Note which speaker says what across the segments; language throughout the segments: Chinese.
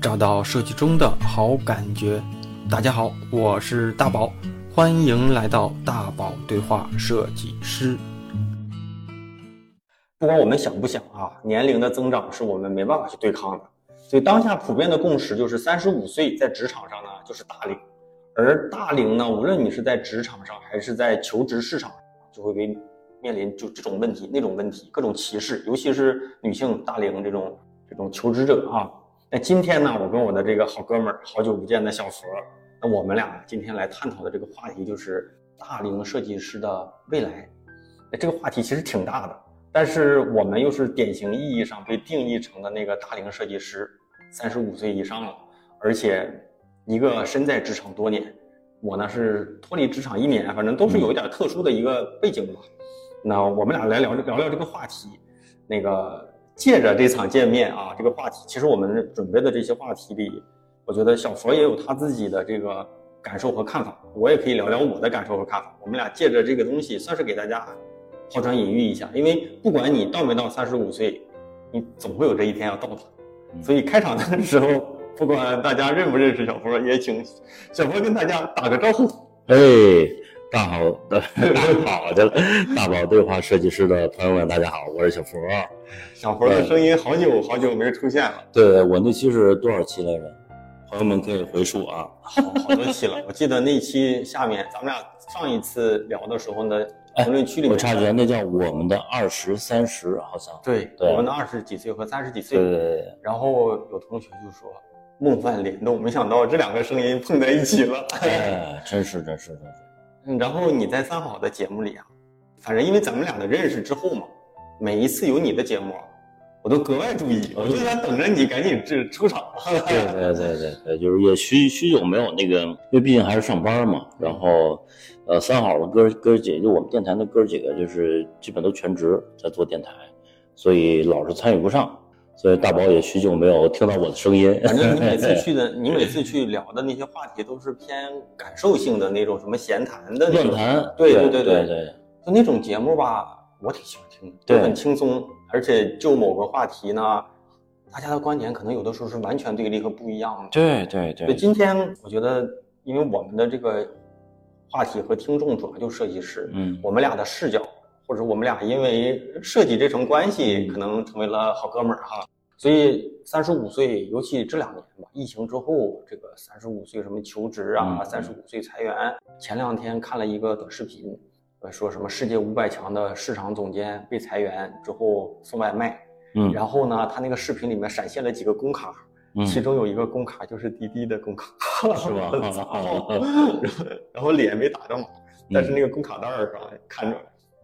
Speaker 1: 找到设计中的好感觉。大家好，我是大宝，欢迎来到大宝对话设计师。
Speaker 2: 不管我们想不想啊，年龄的增长是我们没办法去对抗的。所以当下普遍的共识就是，三十五岁在职场上呢就是大龄，而大龄呢，无论你是在职场上还是在求职市场，就会被面临就这种问题、那种问题、各种歧视，尤其是女性大龄这种这种求职者啊。那今天呢，我跟我的这个好哥们儿，好久不见的小佛，那我们俩今天来探讨的这个话题就是大龄设计师的未来。那这个话题其实挺大的，但是我们又是典型意义上被定义成的那个大龄设计师，三十五岁以上了，而且一个身在职场多年，我呢是脱离职场一年，反正都是有一点特殊的一个背景吧。那我们俩来聊聊聊这个话题，那个。借着这场见面啊，这个话题，其实我们准备的这些话题里，我觉得小佛也有他自己的这个感受和看法，我也可以聊聊我的感受和看法。我们俩借着这个东西，算是给大家抛砖引玉一下。因为不管你到没到三十五岁，你总会有这一天要到的。所以开场的时候，不管大家认不认识小佛，也请小佛跟大家打个招呼。
Speaker 3: 哎。大好的，大好的大宝对话设计师的朋友们，大家好，我是小佛。
Speaker 2: 小佛的声音好久好久没出现了。
Speaker 3: 对，我那期是多少期来着？朋友们可以回溯啊，
Speaker 2: 好好多期了。我记得那期下面咱们俩上一次聊的时候呢，评论区里面
Speaker 3: 我插句，那叫我们的二十三十，好像
Speaker 2: 对，我们的二十几岁和三十几岁。
Speaker 3: 对对对。
Speaker 2: 然后有同学就说梦幻联动，没想到这两个声音碰在一起了。
Speaker 3: 哎，真是真是真是。
Speaker 2: 嗯，然后你在三好的节目里啊，反正因为咱们俩的认识之后嘛，每一次有你的节目，我都格外注意，我就在等着你赶紧这出场。
Speaker 3: 对对对对对，就是也许许久没有那个，因为毕竟还是上班嘛。然后，呃，三好的哥哥姐，就我们电台的哥几个，就是基本都全职在做电台，所以老是参与不上。所以大宝也许久没有听到我的声音。
Speaker 2: 反正你每次去的，你每次去聊的那些话题都是偏感受性的那种，什么闲谈的
Speaker 3: 论坛。
Speaker 2: 对
Speaker 3: 对
Speaker 2: 对
Speaker 3: 对对，
Speaker 2: 就那种节目吧，我挺喜欢听的，
Speaker 3: 就，
Speaker 2: 很轻松，而且就某个话题呢，大家的观点可能有的时候是完全对立和不一样的。
Speaker 3: 对对对。
Speaker 2: 今天我觉得，因为我们的这个话题和听众主要就设计师，
Speaker 3: 嗯，
Speaker 2: 我们俩的视角。或者我们俩因为设计这层关系，可能成为了好哥们儿哈。所以三十五岁，尤其这两年吧，疫情之后，这个三十五岁什么求职啊，三十五岁裁员。前两天看了一个短视频，说什么世界五百强的市场总监被裁员之后送外卖，
Speaker 3: 嗯，
Speaker 2: 然后呢，他那个视频里面闪现了几个工卡，其中有一个工卡就是滴滴的工卡，
Speaker 3: 是吧？
Speaker 2: 然后脸没打着码，但是那个工卡袋上看着。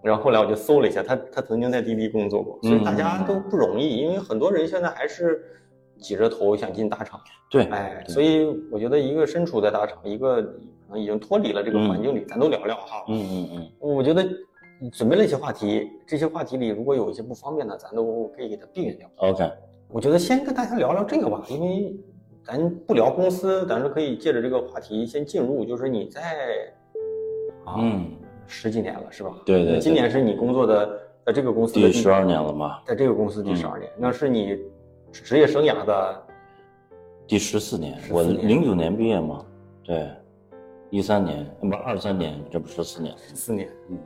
Speaker 2: 然后后来我就搜了一下，他他曾经在滴滴工作过，所以大家都不容易，因为很多人现在还是挤着头想进大厂。
Speaker 3: 对，
Speaker 2: 哎，所以我觉得一个身处在大厂，一个可能已经脱离了这个环境里，咱都聊聊哈。
Speaker 3: 嗯嗯嗯。
Speaker 2: 我觉得准备了一些话题，这些话题里如果有一些不方便的，咱都可以给它避免掉。
Speaker 3: OK。
Speaker 2: 我觉得先跟大家聊聊这个吧，因为咱不聊公司，咱是可以借着这个话题先进入，就是你在
Speaker 3: 啊。嗯。
Speaker 2: 十几年了是吧？
Speaker 3: 对对，
Speaker 2: 今年是你工作的，在这个公司
Speaker 3: 第十二年了嘛？
Speaker 2: 在这个公司第十二年，那是你职业生涯的
Speaker 3: 第十四年。我零九年毕业嘛，对，一三年，不二三年，这不十四年？
Speaker 2: 十四年，嗯，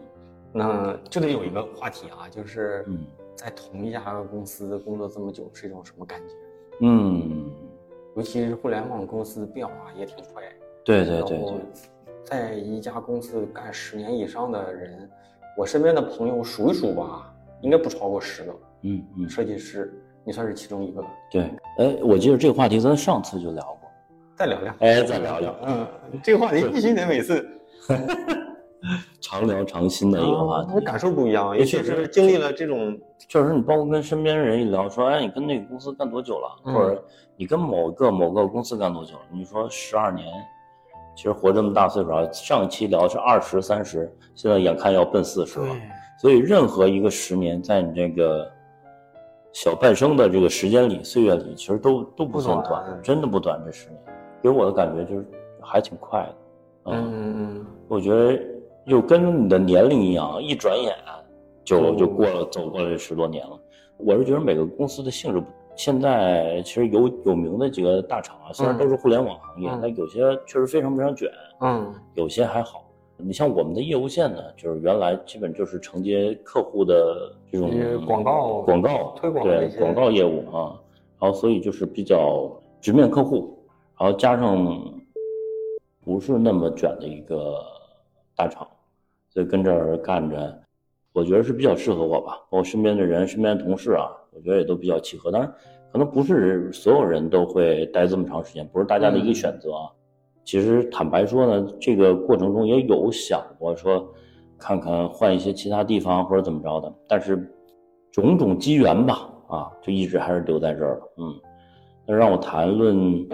Speaker 2: 那就得有一个话题啊，就是在同一家公司工作这么久是一种什么感觉？
Speaker 3: 嗯，
Speaker 2: 尤其是互联网公司变化也挺快。
Speaker 3: 对对对对。
Speaker 2: 在一家公司干十年以上的人，我身边的朋友数一数吧，应该不超过十个。
Speaker 3: 嗯嗯，
Speaker 2: 设计师，你算是其中一个。
Speaker 3: 对，哎，我记得这个话题咱上次就聊过，
Speaker 2: 再聊聊。
Speaker 3: 哎，再聊聊。
Speaker 2: 嗯，这个话题必须得每次
Speaker 3: 常聊常新的一个话题，
Speaker 2: 感受不一样，也确实经历了这种，
Speaker 3: 确实你包括跟身边人一聊，说哎，你跟那个公司干多久了？或者你跟某个某个公司干多久了？你说十二年。其实活这么大岁数啊，上期聊是二十三十，现在眼看要奔四十了。所以任何一个十年，在你这个小半生的这个时间里、岁月里，其实都都不算短，真的不短。这十年给我的感觉就是还挺快的。
Speaker 2: 嗯嗯嗯，
Speaker 3: 我觉得又跟你的年龄一样，一转眼就就过了，走过了这十多年了。我是觉得每个公司的性质现在其实有有名的几个大厂啊，虽然
Speaker 2: 嗯。
Speaker 3: 都是互联网行业，
Speaker 2: 嗯。
Speaker 3: 但有些确实非常非常卷，
Speaker 2: 嗯。
Speaker 3: 有些还好。你像我们的业务线呢，就是原来基本就是承接客户的这种
Speaker 2: 广告
Speaker 3: 广告
Speaker 2: 推广
Speaker 3: 对广告业务啊，然后所以就是比较直面客户，然后加上不是那么卷的一个大厂，所以跟这儿干着，我觉得是比较适合我吧。包括身边的人、身边的同事啊，我觉得也都比较契合。当然，可能不是所有人都会待这么长时间，不是大家的一个选择啊。其实坦白说呢，这个过程中也有想过说，看看换一些其他地方或者怎么着的，但是种种机缘吧，啊，就一直还是留在这儿了。嗯，那让我谈论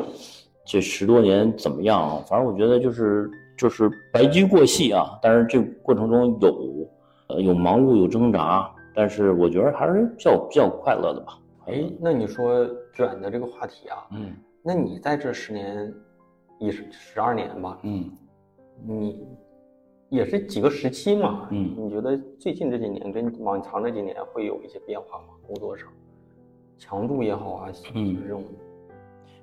Speaker 3: 这十多年怎么样啊？反正我觉得就是就是白驹过隙啊，但是这过程中有呃有忙碌有挣扎，但是我觉得还是比较比较快乐的吧。
Speaker 2: 哎，那你说卷的这个话题啊，
Speaker 3: 嗯
Speaker 2: 那你在这十年，一十十二年吧，
Speaker 3: 嗯
Speaker 2: 你也是几个时期嘛？
Speaker 3: 嗯
Speaker 2: 你觉得最近这几年跟往常这几年会有一些变化吗？工作上，强度也好啊，
Speaker 3: 嗯
Speaker 2: 这种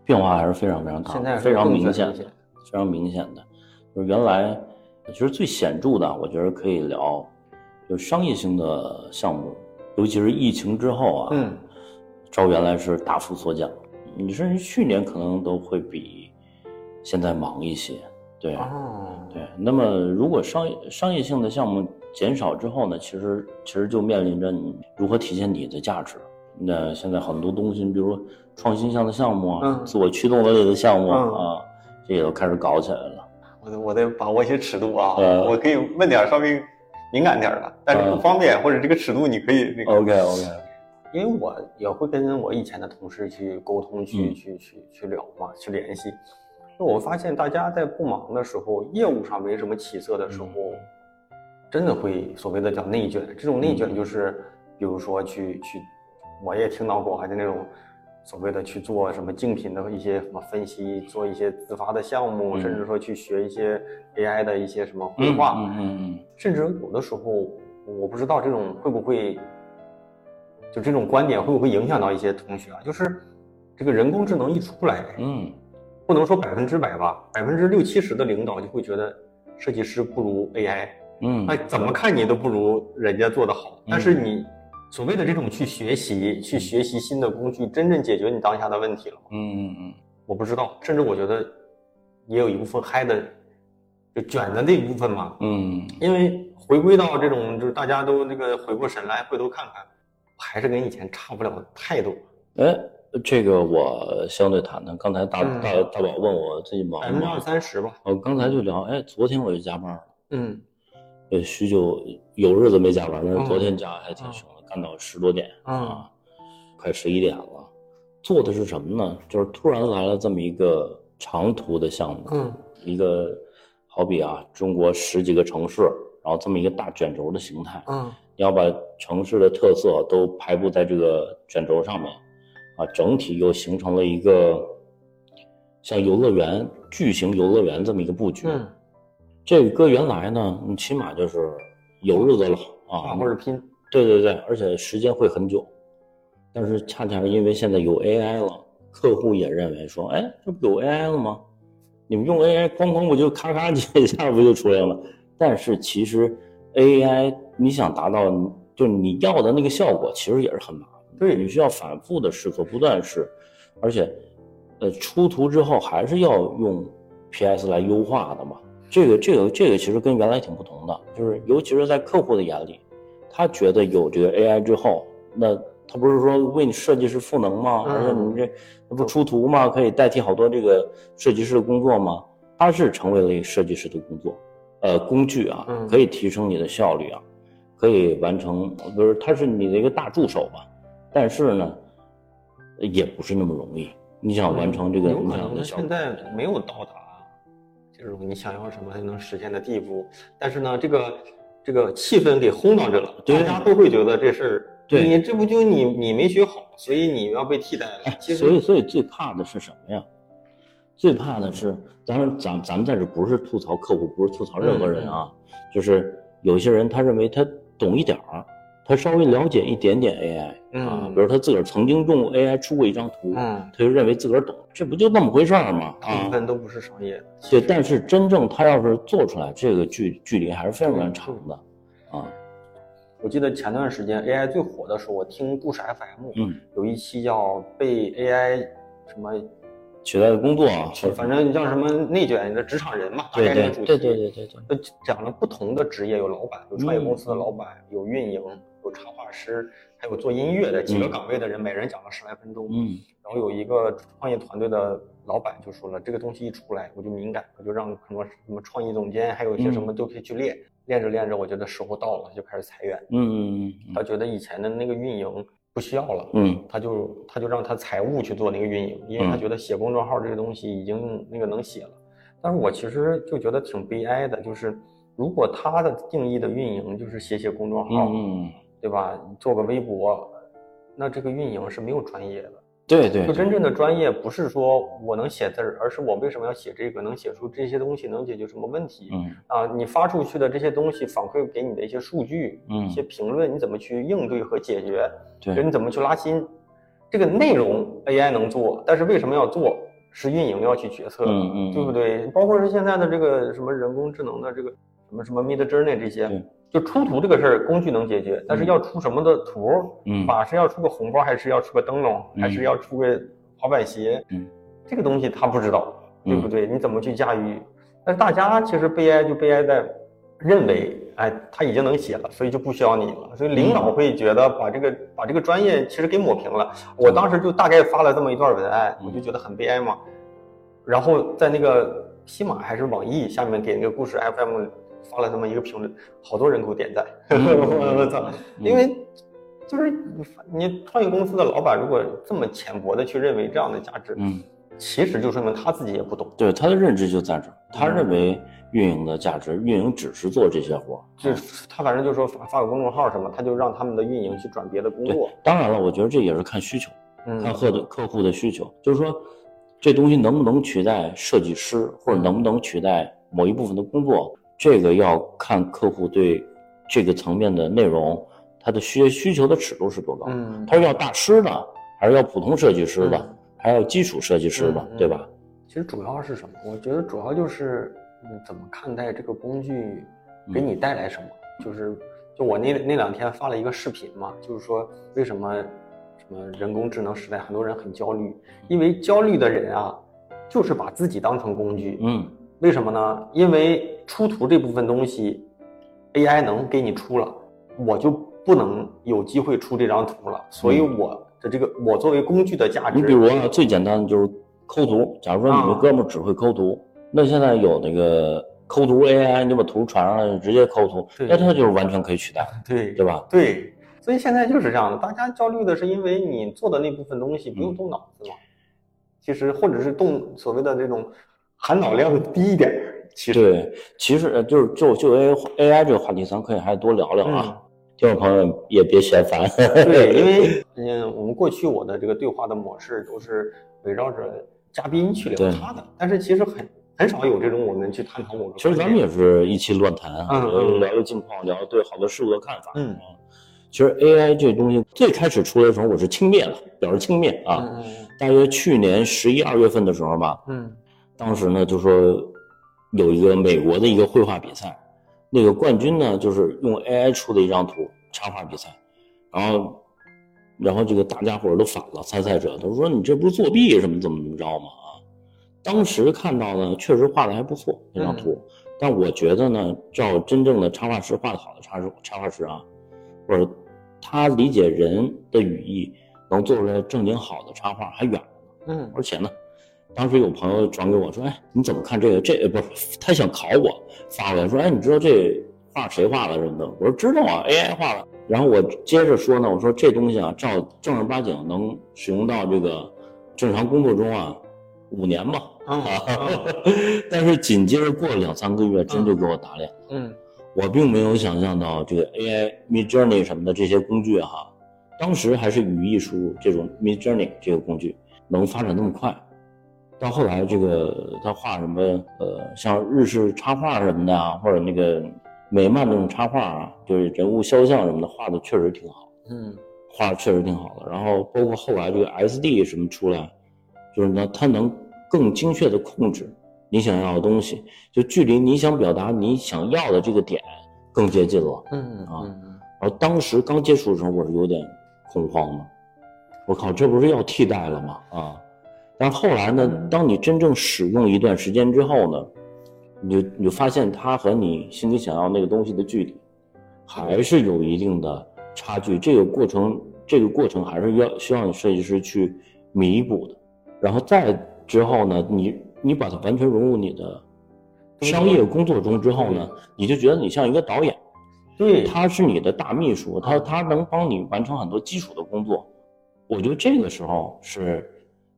Speaker 3: 变化还是非常非常大的，
Speaker 2: 现在是
Speaker 3: 非常明显非常明显的。就是原来其实最显著的，我觉得可以聊，就商业性的项目，尤其是疫情之后啊，
Speaker 2: 嗯，
Speaker 3: 照原来是大幅缩减，你甚至去年可能都会比现在忙一些，对。
Speaker 2: 哦，
Speaker 3: 对，那么如果商业商业性的项目减少之后呢，其实其实就面临着你如何体现你的价值。那现在很多东西，你比如说创新项的项目啊，
Speaker 2: 嗯
Speaker 3: 自我驱动类的项目啊，
Speaker 2: 嗯
Speaker 3: 啊这也都开始搞起来了。
Speaker 2: 我得我得把握一些尺度啊，
Speaker 3: 呃
Speaker 2: 我可以问点稍微敏感点儿的，但是不
Speaker 3: 嗯。
Speaker 2: 方便，或者这个尺度你可以那个。
Speaker 3: OK OK，
Speaker 2: 因为我也会跟我以前的同事去沟通，去、
Speaker 3: 嗯。
Speaker 2: 去去去聊嘛，去联系。那我发现大家在不忙的时候，业务上没什么起色的时候，真的会所谓的叫内卷。这种内卷就是，比如说去去，我也听到过，还是那种所谓的去做什么竞品的一些什么分析，做一些自发的项目，
Speaker 3: 嗯
Speaker 2: 甚至说去学一些 AI 的一些什么规划。
Speaker 3: 嗯嗯嗯
Speaker 2: 甚至有的时候，我不知道这种会不会，就这种观点会不会影响到一些同学啊？就是这个人工智能一出来，
Speaker 3: 嗯
Speaker 2: 不能说百分之百吧，百分之六七十的领导就会觉得设计师不如 AI，
Speaker 3: 嗯
Speaker 2: 哎，怎么看你都不如人家做的好。
Speaker 3: 嗯
Speaker 2: 但是你所谓的这种去学习，去学习新的工具，真正解决你当下的问题了吗？
Speaker 3: 嗯嗯嗯
Speaker 2: 我不知道，甚至我觉得也有一部分嗨的，就卷的那一部分嘛，
Speaker 3: 嗯
Speaker 2: 因为回归到这种，就是大家都这个回过神来，回头看看，还是跟以前差不了太多，
Speaker 3: 嗯，哎，这个我相对谈谈。刚才大
Speaker 2: 嗯
Speaker 3: 大大宝问我最近忙
Speaker 2: 百分之二，三十吧。
Speaker 3: 我刚才就聊，哎，昨天我就加班了。
Speaker 2: 嗯
Speaker 3: 呃，许久有日子没加班，但是
Speaker 2: 嗯
Speaker 3: 昨天加还挺凶的，干到十多点
Speaker 2: 嗯
Speaker 3: 啊，快十一点了。做的是什么呢？就是突然来了这么一个长途的项目，
Speaker 2: 嗯
Speaker 3: 一个好比啊，中国十几个城市，然后这么一个大卷轴的形态，
Speaker 2: 嗯
Speaker 3: 你要把城市的特色都排布在这个卷轴上面，啊，整体又形成了一个像游乐园、巨型游乐园这么一个布局。
Speaker 2: 嗯，
Speaker 3: 这个搁原来呢，你起码就是有日子了啊，
Speaker 2: 画或者拼，
Speaker 3: 对对对，而且时间会很久。但是恰恰是因为现在有 AI 了，客户也认为说，哎，这不有 AI 了吗？你们用 AI 哐哐不就咔咔几下不就出来了？但是其实 AI 你想达到就你要的那个效果，其实也是很麻烦。
Speaker 2: 对
Speaker 3: 你需要反复的试错，不断试，而且呃出图之后还是要用 PS 来优化的嘛。这个这个这个其实跟原来挺不同的，就是尤其是在客户的眼里，他觉得有这个 AI 之后，那他不是说为你设计师赋能吗？
Speaker 2: 嗯
Speaker 3: 而且你这那不出图吗？可以代替好多这个设计师的工作吗？它是成为了一个设计师的工作，呃，工具啊，
Speaker 2: 嗯
Speaker 3: 可以提升你的效率啊，可以完成，不是，它是你的一个大助手吧？但是呢，也不是那么容易。你想完成这个你
Speaker 2: 有可能现，在没有到达就是你想要什么才能实现的地步，但是呢，这个这个气氛给烘到这了，大家都会觉得这事儿，
Speaker 3: 对
Speaker 2: 你这不就你你没学好，所以你要被替代了。其
Speaker 3: 所以所以最怕的是什么呀？最怕的是，当然咱咱们在这不是吐槽客户，不是吐槽任何人啊，就是有些人他认为他懂一点儿，他稍微了解一点点 AI 啊，
Speaker 2: 嗯
Speaker 3: 比如他自个儿曾经用 AI 出过一张图，
Speaker 2: 嗯，
Speaker 3: 他就认为自个儿懂，这不就那么回事儿吗？
Speaker 2: 大部
Speaker 3: 啊，
Speaker 2: 分都不是商业的。
Speaker 3: 对，但是真正他要是做出来，这个距距离还是非常非常长的啊。
Speaker 2: 我记得前段时间 AI 最火的时候，我听故事 FM，
Speaker 3: 嗯，
Speaker 2: 有一期叫被 AI 什么，
Speaker 3: 取代的工作啊，
Speaker 2: 反正叫什么内卷的职场人嘛，大
Speaker 3: 对
Speaker 2: 概这个主题。
Speaker 3: 对对对对
Speaker 2: 讲了不同的职业，有老板，有创业公司的老板，有运营，有插画师，还有做音乐的几个
Speaker 3: 嗯。
Speaker 2: 岗位的人，每人讲了十来分钟。
Speaker 3: 嗯。
Speaker 2: 然后有一个创业团队的老板就说了，这个东西一出来，我就敏感，我就让很多什么创意总监，还有一些什么都可以去练，练着练着，我觉得时候到了，就开始裁员。
Speaker 3: 嗯嗯
Speaker 2: 他觉得以前的那个运营不需要了，
Speaker 3: 嗯。
Speaker 2: 他就他就让他财务去做那个运营，因为他
Speaker 3: 嗯。
Speaker 2: 觉得写公众号这个东西已经那个能写了。但是我其实就觉得挺悲哀的，就是如果他的定义的运营就是写写公众号，
Speaker 3: 嗯嗯，
Speaker 2: 对吧？做个微博，那这个运营是没有专业的。
Speaker 3: 对对，
Speaker 2: 就真正的专业不是说我能写字儿，而是我为什么要写这个，能写出这些东西，能解决什么问题。
Speaker 3: 嗯
Speaker 2: 啊，你发出去的这些东西反馈给你的一些数据、
Speaker 3: 嗯
Speaker 2: 一些评论，你怎么去应对和解决？
Speaker 3: 对
Speaker 2: 你怎么去拉新？这个内容 AI 能做，但是为什么要做？是运营要去决策的，
Speaker 3: 嗯嗯
Speaker 2: 对不对？包括是现在的这个什么人工智能的这个什么什么 Mid Journey 这些
Speaker 3: 对，
Speaker 2: 就出图这个事儿，工具能解决，但是要出什么的图？
Speaker 3: 嗯
Speaker 2: 马是要出个红包，还是要出个灯笼，还是
Speaker 3: 嗯
Speaker 2: 要出个滑板鞋？
Speaker 3: 嗯，
Speaker 2: 这个东西他不知道，对不
Speaker 3: 嗯
Speaker 2: 对？你怎么去驾驭？但是大家其实悲哀就悲哀在认为，哎，他已经能写了，所以就不需要你了。所以领导会觉得把这个把这个专业其实给抹平了。我当时就大概发了这么一段文案，我就觉得很悲哀嘛。然后在那个喜马还是网易下面给那个故事 FM 发了这么一个评论，好多人给我点赞。我我操！因为就是你创业公司的老板如果这么浅薄的去认为这样的价值，
Speaker 3: 嗯，
Speaker 2: 其实就说明他自己也不懂。
Speaker 3: 对他的认知就在这儿，他
Speaker 2: 嗯
Speaker 3: 认为运营的价值，运营只是做这些活儿。
Speaker 2: 就是他反正就说发发个公众号什么，他就让他们的运营去转别的工作。
Speaker 3: 当然了，我觉得这也是看需求，
Speaker 2: 嗯
Speaker 3: 看客的客户的需求，就是说这东西能不能取代设计师，或者能不能取代某一部分的工作，这个要看客户对这个层面的内容，他的需需求的尺度是多高。
Speaker 2: 嗯，
Speaker 3: 他是要大师的，还是要普通设计师的，
Speaker 2: 嗯
Speaker 3: 还要基础设计师的，
Speaker 2: 嗯
Speaker 3: 对吧？
Speaker 2: 其实主要是什么？我觉得主要就是嗯，怎么看待这个工具给你带来什么？就是就我那那两天发了一个视频嘛，就是说为什么什么人工智能时代很多人很焦虑，因为焦虑的人啊，就是把自己当成工具。
Speaker 3: 嗯
Speaker 2: 为什么呢？因为出图这部分东西，AI 能给你出了，我就不能有机会出这张图了。所以我的这个，我作为工具的价值，
Speaker 3: 嗯你比如啊，最简单的就是抠图。假如说你这
Speaker 2: 啊
Speaker 3: 哥们儿只会抠图，那现在有那个抠图 AI，你把图传上来直接抠图，那它就是完全可以取代，
Speaker 2: 对
Speaker 3: 对吧？
Speaker 2: 对，所以现在就是这样的，大家焦虑的是因为你做的那部分东西不用动脑子嘛，其实或者是动所谓的这种含脑量低一点儿，其实
Speaker 3: 对，其实呃就是就就 A AI 这个话题，咱可以还多聊聊啊。听众朋友也别嫌烦。
Speaker 2: 对，因为 嗯，我们过去我的这个对话的模式都是围绕着嘉宾去聊他的，但是其实很很少有这种我们去探讨某个。
Speaker 3: 其实咱们也是一期乱谈啊，
Speaker 2: 嗯嗯
Speaker 3: 聊聊近况，聊聊对好多事物的看法。
Speaker 2: 嗯
Speaker 3: 啊，其实 AI 这东西最开始出来的时候，我是轻蔑了，表示轻蔑啊。
Speaker 2: 嗯
Speaker 3: 大约去年十一二月份的时候吧，
Speaker 2: 嗯
Speaker 3: 当时呢就说有一个美国的一个绘画比赛，那个冠军呢就是用 AI 出的一张图插画比赛，然后然后这个大家伙儿都反了，参赛者都说你这不是作弊什么怎么怎么着吗？啊，当时看到呢确实画的还不错那张图，但我觉得呢，照真正的插画师画的好的插插画师啊，或者他理解人的语义，能做出来正经好的插画还远呢。
Speaker 2: 嗯
Speaker 3: 而且呢，当时有朋友转给我说：“哎，你怎么看这个？这呃不是他想考我，发过来说：‘哎，你知道这画谁画的什么的？’我说知道啊，AI 画的。然后我接着说呢，我说这东西啊，照正儿八经能使用到这个正常工作中啊，五年吧。啊 但是紧接着过了两三个月，真就给我打脸。
Speaker 2: 嗯
Speaker 3: 我并没有想象到这个 AI Mid Journey 什么的这些工具哈，当时还是语义输入这种 Mid Journey 这个工具能发展那么快。到后来，这个他画什么呃，像日式插画什么的啊，或者那个美漫那种插画啊，就是人物肖像什么的画的确实挺好，
Speaker 2: 嗯
Speaker 3: 画的确实挺好的。然后包括后来这个 SD 什么出来，就是呢，它能更精确的控制你想要的东西，就距离你想表达你想要的这个点更接近了。
Speaker 2: 嗯
Speaker 3: 啊
Speaker 2: 嗯
Speaker 3: 然后当时刚接触的时候，我是有点恐慌的，我靠，这不是要替代了吗？啊！但后来呢，当你真正使用一段时间之后呢，你就你就发现它和你心里想要那个东西的距离，还是有一定的差距。这个过程，这个过程还是要需要你设计师去弥补的。然后再之后呢，你你把它完全融入你的商业工作中之后呢，你就觉得你像一个导演。
Speaker 4: 对，
Speaker 3: 他是你的大秘书，他他能帮你完成很多基础的工作。我觉得这个时候是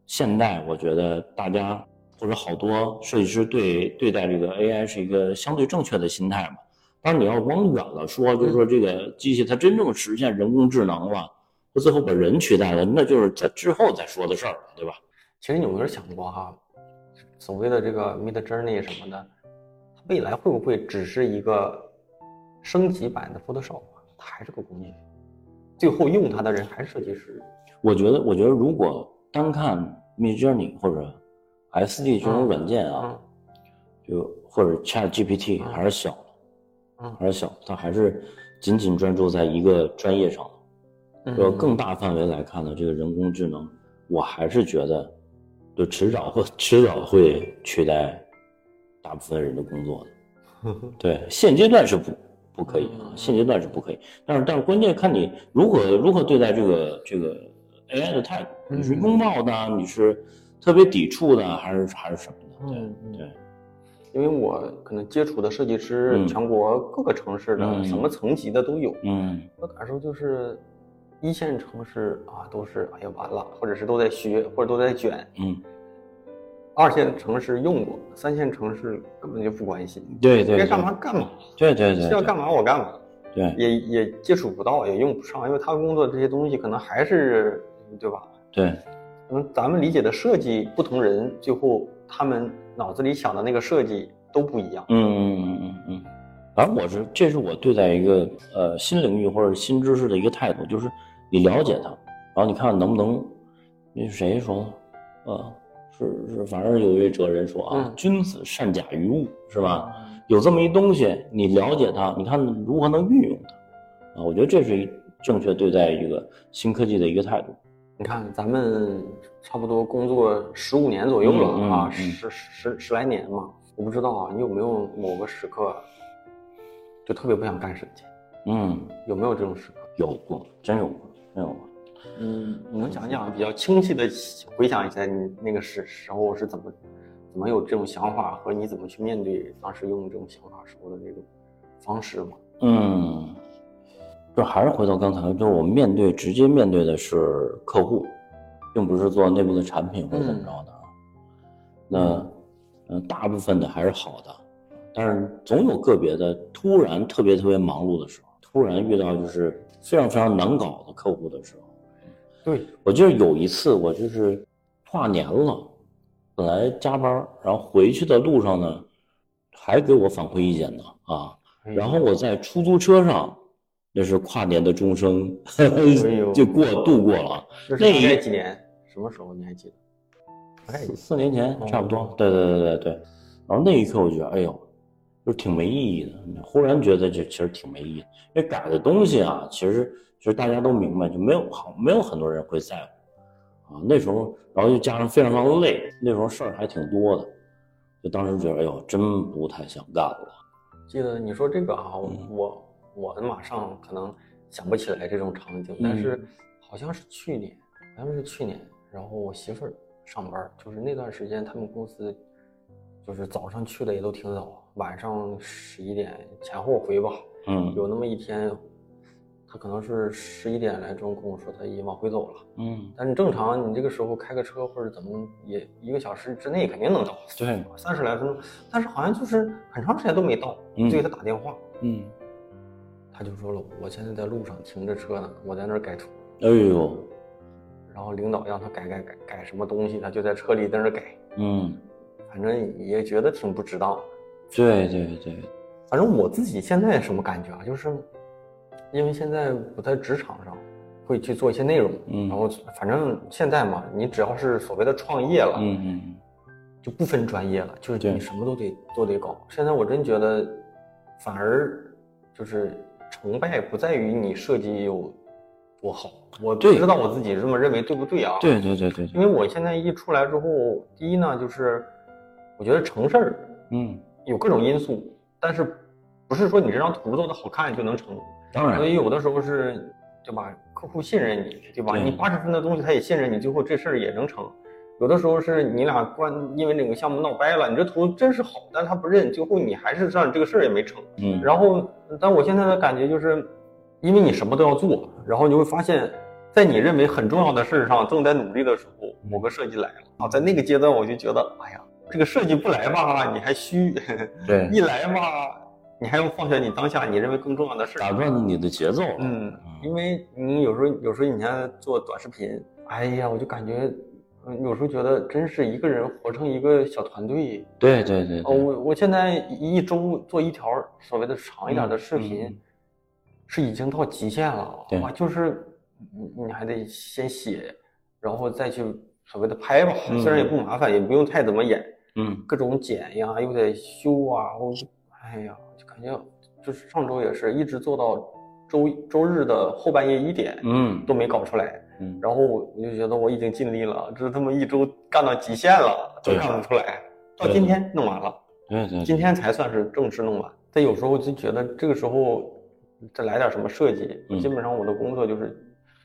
Speaker 3: 现代，我觉得大家或者好多设计师对对待这个 AI 是一个相对正确的心态嘛。当然你要往远了说，就是说这个机器它真正实现人工智能了，它最后把人取代了，那就是在之后再说的事儿了，对吧？
Speaker 2: 其实你有没有想过哈，所谓的这个 Mid Journey 什么的，它未来会不会只是一个升级版的 Photoshop？啊它还是个工具，最后用它的人还是设计师。
Speaker 3: 我觉得，我觉得如果单看 Mid Journey 或者 SD 这种软件啊，就或者 Chat GPT
Speaker 2: 嗯
Speaker 3: 还是小还是小，它还是仅仅专注在一个专业上要更大范围来看呢，这个人工智能，我还是觉得，就迟早会迟早会取代大部分人的工作的。对，现阶段是不不可以啊，现阶段是不可以。但是但是关键看你如何如何对待这个这个 AI 的态度，你是拥抱的，你是特别抵触的，还是还是什么呢？对对，
Speaker 2: 因为我可能接触的设计师，
Speaker 3: 嗯。
Speaker 2: 全国各个城市的，
Speaker 3: 嗯。
Speaker 2: 什么层级的都有。
Speaker 3: 嗯。
Speaker 2: 我感受就是，一线城市啊，都是哎呀完了，或者是都在学，或者都在卷。
Speaker 3: 嗯，
Speaker 2: 二线城市用过，三线城市根本就不关心，
Speaker 3: 对对，
Speaker 2: 该
Speaker 3: 对。
Speaker 2: 干嘛干嘛，
Speaker 3: 对对对，对
Speaker 2: 需要干嘛我干嘛，
Speaker 3: 对。
Speaker 2: 也也接触不到，也用不上，因为他工作这些东西可能还是对吧？
Speaker 3: 对。
Speaker 2: 可能咱们理解的设计，不同人最后他们脑子里想的那个设计都不一样。
Speaker 3: 嗯嗯嗯嗯嗯，反正我是这是我对待一个呃新领域或者新知识的一个态度，就是你了解它，然后你看看能不能，那是谁说的？呃，是是，反正有一位哲人说啊，
Speaker 2: 嗯
Speaker 3: 君子善假于物，是吧？有这么一东西，你了解它，你看如何能运用它啊？我觉得这是一正确对待一个新科技的一个态度。
Speaker 2: 你看，咱们差不多工作十五年左右了啊，
Speaker 3: 嗯嗯嗯
Speaker 2: 十十十来年嘛。我不知道啊，你有没有某个时刻就特别不想干设计？
Speaker 3: 嗯，
Speaker 2: 有没有这种时刻？
Speaker 3: 有过，真有过，真有过。
Speaker 2: 嗯，你能讲讲比较清晰的回想一下你那个时时候是怎么怎么有这种想法，和你怎么去面对当时用这种想法时候的这种方式吗？
Speaker 3: 嗯，就还是回到刚才，就是我们面对直接面对的是客户，并不是做内部的产品或者怎么着的啊。那嗯，大部分的还是好的，但是总有个别的突然特别特别忙碌的时候，突然遇到就是非常非常难搞的客户的时候。
Speaker 2: 对，
Speaker 3: 我记得有一次我就是跨年了，本来加班，然后回去的路上呢，还给我反馈意见呢啊。然后我在出租车上，那是跨年的钟声，
Speaker 2: 呦
Speaker 3: 就过度过了。那一
Speaker 2: 概几年？什么时候你还记得？大概
Speaker 3: 四四年前差不多
Speaker 2: 哦，
Speaker 3: 对对对对对。然后那一刻我觉得，哎呦，就挺没意义的。忽然觉得这其实挺没意义的，因为改的东西啊，其实其实大家都明白，就没有好没有很多人会在乎啊。那时候，然后又加上非常非常累，那时候事儿还挺多的，就当时觉得，哎呦，真不太想干了。
Speaker 2: 记得你说这个啊，
Speaker 3: 嗯
Speaker 2: 我我马上可能想不起来这种场景，
Speaker 3: 嗯
Speaker 2: 但是好像是去年，好像是去年，然后我媳妇儿上班，就是那段时间他们公司就是早上去的也都挺早，晚上十一点前后回吧。
Speaker 3: 嗯
Speaker 2: 有那么一天，他可能是十一点来钟跟我说他已经往回走了，
Speaker 3: 嗯，
Speaker 2: 但是正常你这个时候开个车或者怎么也一个小时之内肯定能到，
Speaker 3: 对，
Speaker 2: 三十来分钟，但是好像就是很长时间都没到，
Speaker 3: 嗯
Speaker 2: 就给他打电话。
Speaker 3: 嗯，
Speaker 2: 他就说了，我现在在路上停着车呢，我在那儿改图，
Speaker 3: 哎呦，
Speaker 2: 然后领导让他改改改改什么东西，他就在车里在那儿改，
Speaker 3: 嗯，
Speaker 2: 反正也觉得挺不值当。
Speaker 3: 对对对，
Speaker 2: 反正我自己现在什么感觉啊，就是因为现在我在职场上会去做一些内容，
Speaker 3: 嗯
Speaker 2: 然后反正现在嘛，你只要是所谓的创业了，
Speaker 3: 嗯嗯。
Speaker 2: 就不分专业了，就是你什么都得都得搞。现在我真觉得，反而就是成败不在于你设计有多好，我不知道我自己这么认为对不对啊？
Speaker 3: 对对对对对，
Speaker 2: 因为我现在一出来之后，第一呢，就是我觉得成事儿
Speaker 3: 嗯，
Speaker 2: 有各种因素，但是不是说你这张图做的好看就能成，
Speaker 3: 当然
Speaker 2: 所以有的时候是，对吧？客户信任你，对吧？
Speaker 3: 对
Speaker 2: 你八十分的东西他也信任你，最后这事儿也能成。有的时候是你俩关因为哪个项目闹掰了，你这图真是好，但是他不认，最后你还是让你这个事儿也没成。
Speaker 3: 嗯，
Speaker 2: 然后，但我现在的感觉就是，因为你什么都要做，然后你会发现，在你认为很重要的事儿上正在努力的时候，某个设计来了啊，在那个阶段我就觉得，哎呀，这个设计不来吧，你还虚；
Speaker 3: 对，
Speaker 2: 一来吧，你还要放下你当下你认为更重要的事儿。
Speaker 3: 打断了你的节奏了，
Speaker 2: 嗯，因为你有时候有时候你看做短视频，哎呀，我就感觉，嗯，有时候觉得真是一个人活成一个小团队。
Speaker 3: 对对对
Speaker 2: 哦，我我现在一周做一条所谓的长一点的视
Speaker 3: 嗯
Speaker 2: 频，
Speaker 3: 嗯
Speaker 2: 是已经到极限了。
Speaker 3: 对
Speaker 2: 哇，就是你你还得先写，然后再去所谓的拍吧，
Speaker 3: 嗯
Speaker 2: 虽然也不麻烦，也不用太怎么演，
Speaker 3: 嗯
Speaker 2: 各种剪呀，又得修啊，我就哎呀，就感觉就是上周也是一直做到周周日的后半夜一点，
Speaker 3: 嗯
Speaker 2: 都没搞出来。
Speaker 3: 嗯，
Speaker 2: 然后我就觉得我已经尽力了，这他妈一周干到极限了，都
Speaker 3: 对
Speaker 2: 干不出来。到今天弄完了，
Speaker 3: 对对，
Speaker 2: 今天才算是正式弄完。但有时候就觉得这个时候再来点什么设计，
Speaker 3: 嗯
Speaker 2: 基本上我的工作就是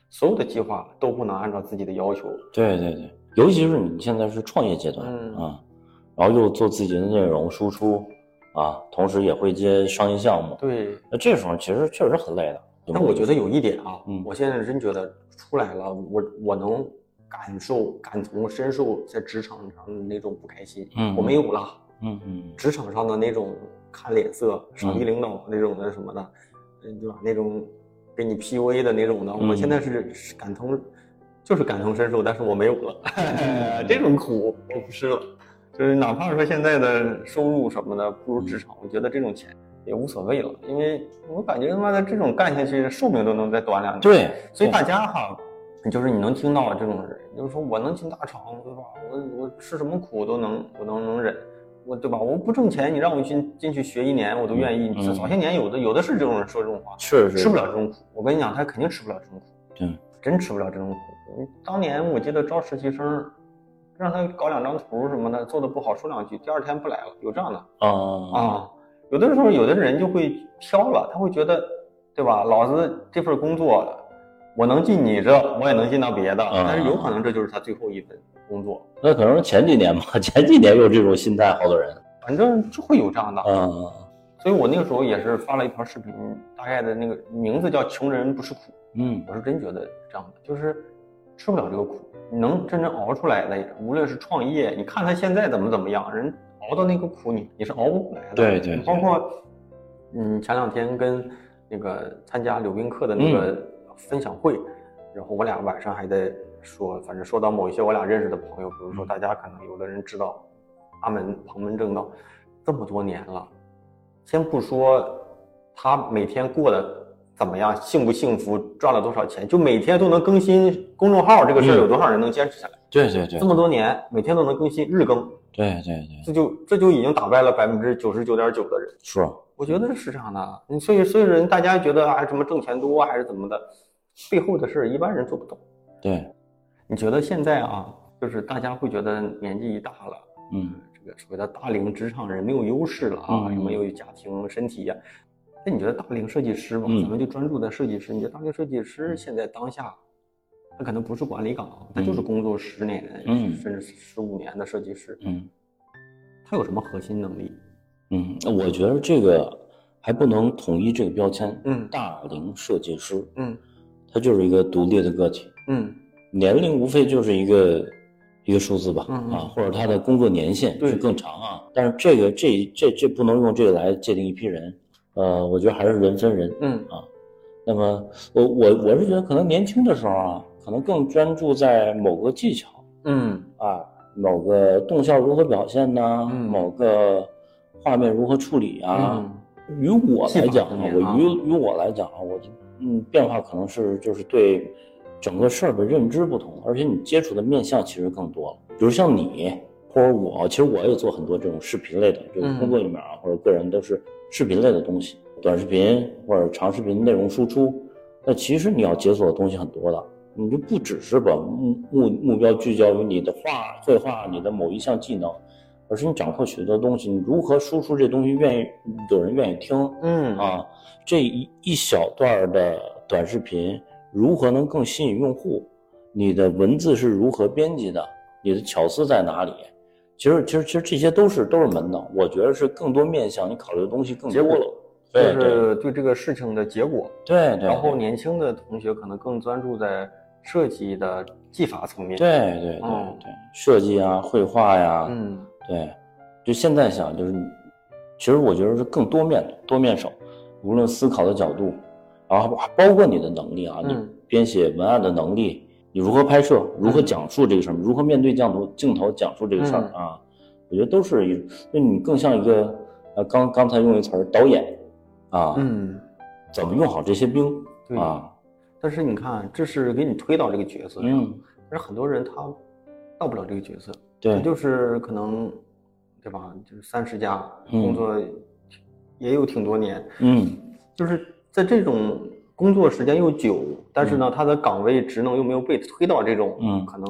Speaker 2: 所有的计划都不能按照自己的要求。
Speaker 3: 对对对，尤其是你现在是创业阶段、
Speaker 2: 嗯
Speaker 3: 啊，然后又做自己的内容输出啊，同时也会接商业项目，
Speaker 2: 对，
Speaker 3: 那这时候其实确实很累的。
Speaker 2: 但我觉得有一点啊，
Speaker 3: 嗯
Speaker 2: 我现在真觉得出来了，我我能感受、感同身受在职场上的那种不开心，
Speaker 3: 嗯
Speaker 2: 我没有了。
Speaker 3: 嗯嗯
Speaker 2: 职场上的那种看脸色、傻逼领导那种的什么的，嗯，对吧？那种给你 PUA 的那种的，
Speaker 3: 嗯
Speaker 2: 我现在是是感同，就是感同身受，但是我没有了，这种苦我不吃了。就是哪怕说现在的收入什么的不如职场，我觉得这种钱也无所谓了，因为我感觉他妈的这种干下去，寿命都能再短两年。
Speaker 3: 对，
Speaker 2: 所以大家哈，就是你能听到这种人，就是说我能进大厂，对吧？我我吃什么苦都能，我能能忍，我对吧？我不挣钱，你让我进进去学一年，我都愿意。
Speaker 3: 嗯
Speaker 2: 早些年有的有的是这种人说这种话，
Speaker 3: 确实
Speaker 2: 吃不了这种苦。我跟你讲，他肯定吃不了这种苦，
Speaker 3: 对，
Speaker 2: 真吃不了这种苦。当年我记得招实习生，让他搞两张图什么的，做的不好说两句，第二天不来了，有这样的。
Speaker 3: 啊
Speaker 2: 啊，有的时候有的人就会飘了，他会觉得，对吧？老子这份工作，我能进你这，我也能进到别的，
Speaker 3: 啊
Speaker 2: 但是有可能这就是他最后一份工作，
Speaker 3: 那可能是前几年吧，前几年有这种心态，好多人，
Speaker 2: 反正就会有这样的。
Speaker 3: 嗯
Speaker 2: 所以我那个时候也是发了一条视频，大概的那个名字叫“穷人不吃苦
Speaker 3: 嗯”，
Speaker 2: 我是真觉得这样的，就是吃不了这个苦，你能真正熬出来的，无论是创业，你看他现在怎么怎么样，人熬到那个苦，你你是熬不过来的。
Speaker 3: 对对对
Speaker 2: 包括嗯，前两天跟那个参加柳宾课的那个分享会，然后我俩晚上还在说，反正说到某一些我俩认识的朋友，比如说
Speaker 3: 嗯
Speaker 2: 大家可能有的人知道阿门旁门正道这么多年了，先不说他每天过得怎么样，幸不幸福，赚了多少钱，就每天都能更新公众号这个事有多少人能坚持下来？
Speaker 3: 对对对
Speaker 2: 这么多年，每天都能更新，日更，
Speaker 3: 对对对，
Speaker 2: 这就这就已经打败了百分之九十九点九的人。
Speaker 3: 是，
Speaker 2: 我觉得是这样的，你所以所以人大家觉得啊什么挣钱多还是怎么的，背后的事一般人做不懂。
Speaker 3: 对，
Speaker 2: 你觉得现在啊，就是大家会觉得年纪一大了，
Speaker 3: 嗯。
Speaker 2: 这个所谓的大龄职场人没有优势了啊，
Speaker 3: 嗯
Speaker 2: 什么又有家庭、身体呀、那你觉得大龄设计师吧，
Speaker 3: 嗯。
Speaker 2: 咱们就专注在设计师。你觉得大龄设计师现在当下，他可能不是管理岗，他就是工作十年，
Speaker 3: 嗯。
Speaker 2: 甚至十五年的设计师，
Speaker 3: 嗯。
Speaker 2: 他有什么核心能力？
Speaker 3: 嗯，我觉得这个还不能统一这个标签，
Speaker 2: 嗯。
Speaker 3: 大龄设计师，
Speaker 2: 嗯。
Speaker 3: 他就是一个独立的个体，
Speaker 2: 嗯。
Speaker 3: 年龄无非就是一个一个数字吧，啊，或者他的工作年限是更长啊。但是这个这这这不能用这个来界定一批人，呃，我觉得还是人分人。
Speaker 2: 嗯。啊。
Speaker 3: 那么我我我是觉得可能年轻的时候啊，可能更专注在某个技巧
Speaker 2: 嗯
Speaker 3: 啊，某个动效如何表现呢？
Speaker 2: 嗯
Speaker 3: 某个画面如何处理啊？
Speaker 2: 嗯
Speaker 3: 于我来讲啊，我于于我来讲啊，我就嗯变化可能是就是对整个事儿的认知不同，而且你接触的面向其实更多了。比如像你或者我，其实我也做很多这种视频类的，这个
Speaker 2: 嗯
Speaker 3: 工作里面啊、或者个人都是视频类的东西，短视频或者长视频内容输出。那其实你要解锁的东西很多的，你就不只是把目目目标聚焦于你的画、绘画、你的某一项技能，而是你掌握许多东西，你如何输出这东西愿意有人愿意听
Speaker 2: 嗯
Speaker 3: 啊？这一一小段的短视频如何能更吸引用户？你的文字是如何编辑的？你的巧思在哪里？其实，其实，其实这些都是都是门道。我觉得是更多面向你考虑的东西更多
Speaker 2: 结果
Speaker 3: 了。
Speaker 2: 就
Speaker 3: 对对
Speaker 2: 是对这个事情的结果。
Speaker 3: 对对，
Speaker 2: 然后年轻的同学可能更专注在设计的技法层面。，
Speaker 3: 对对对
Speaker 2: 嗯
Speaker 3: 对，设计啊，绘画呀，
Speaker 2: 嗯。
Speaker 3: 对，就现在想就是，其实我觉得是更多面多面手，无论思考的角度，然后包括你的能力啊，你
Speaker 2: 嗯。
Speaker 3: 编写文案的能力，你如何拍摄，如何讲述这个事儿，如何面对镜头镜头讲述这个事儿
Speaker 2: 嗯。
Speaker 3: 啊，我觉得都是一，那你更像一个呃刚刚才用一词儿导演啊，
Speaker 2: 嗯，
Speaker 3: 怎么用好这些兵
Speaker 2: 对
Speaker 3: 啊，
Speaker 2: 但是你看，这是给你推到这个角色上，
Speaker 3: 嗯，
Speaker 2: 但是很多人他到不了这个角色，
Speaker 3: 对。
Speaker 2: 他，就是可能，对吧？就是三十加
Speaker 3: 嗯。
Speaker 2: 工作也有挺多年，
Speaker 3: 嗯。
Speaker 2: 就是在这种工作时间又久，但是呢，他的岗位职能又没有被推到这种，
Speaker 3: 嗯。
Speaker 2: 可能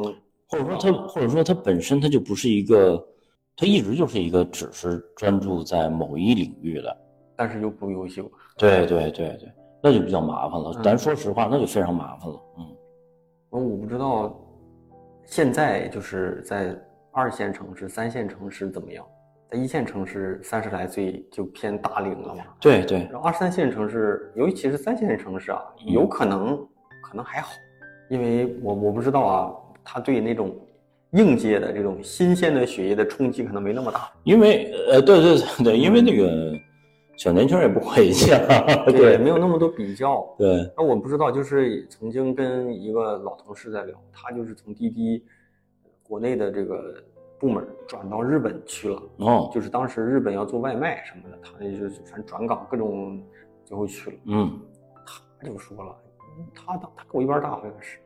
Speaker 3: 或者说他，或者说他本身他就不是一个，他一直就是一个只是专注在某一领域的。
Speaker 2: 但是又不优秀。
Speaker 3: 对对对对，那就比较麻烦了。
Speaker 2: 嗯
Speaker 3: 咱说实话，那就非常麻烦了。嗯
Speaker 2: 嗯，我不知道现在就是在二线城市、三线城市怎么样，在一线城市三十来岁就偏大龄了嘛。
Speaker 3: 对对，
Speaker 2: 然后二三线城市，尤其是三线城市啊，有可能可能还好，因为我我不知道啊，他对那种应届的这种新鲜的血液的冲击可能没那么大。
Speaker 3: 因为呃，对对对对，因为那个小年轻也不回去啊。
Speaker 2: 对，没有那么多比较。
Speaker 3: 对，
Speaker 2: 那我不知道，就是曾经跟一个老同事在聊，他就是从滴滴国内的这个部门转到日本去了，
Speaker 3: 哦，
Speaker 2: 就是当时日本要做外卖什么的，他就是反正转岗各种，最后去了。
Speaker 3: 嗯
Speaker 2: 他就说了，他他他跟我一般大好像是，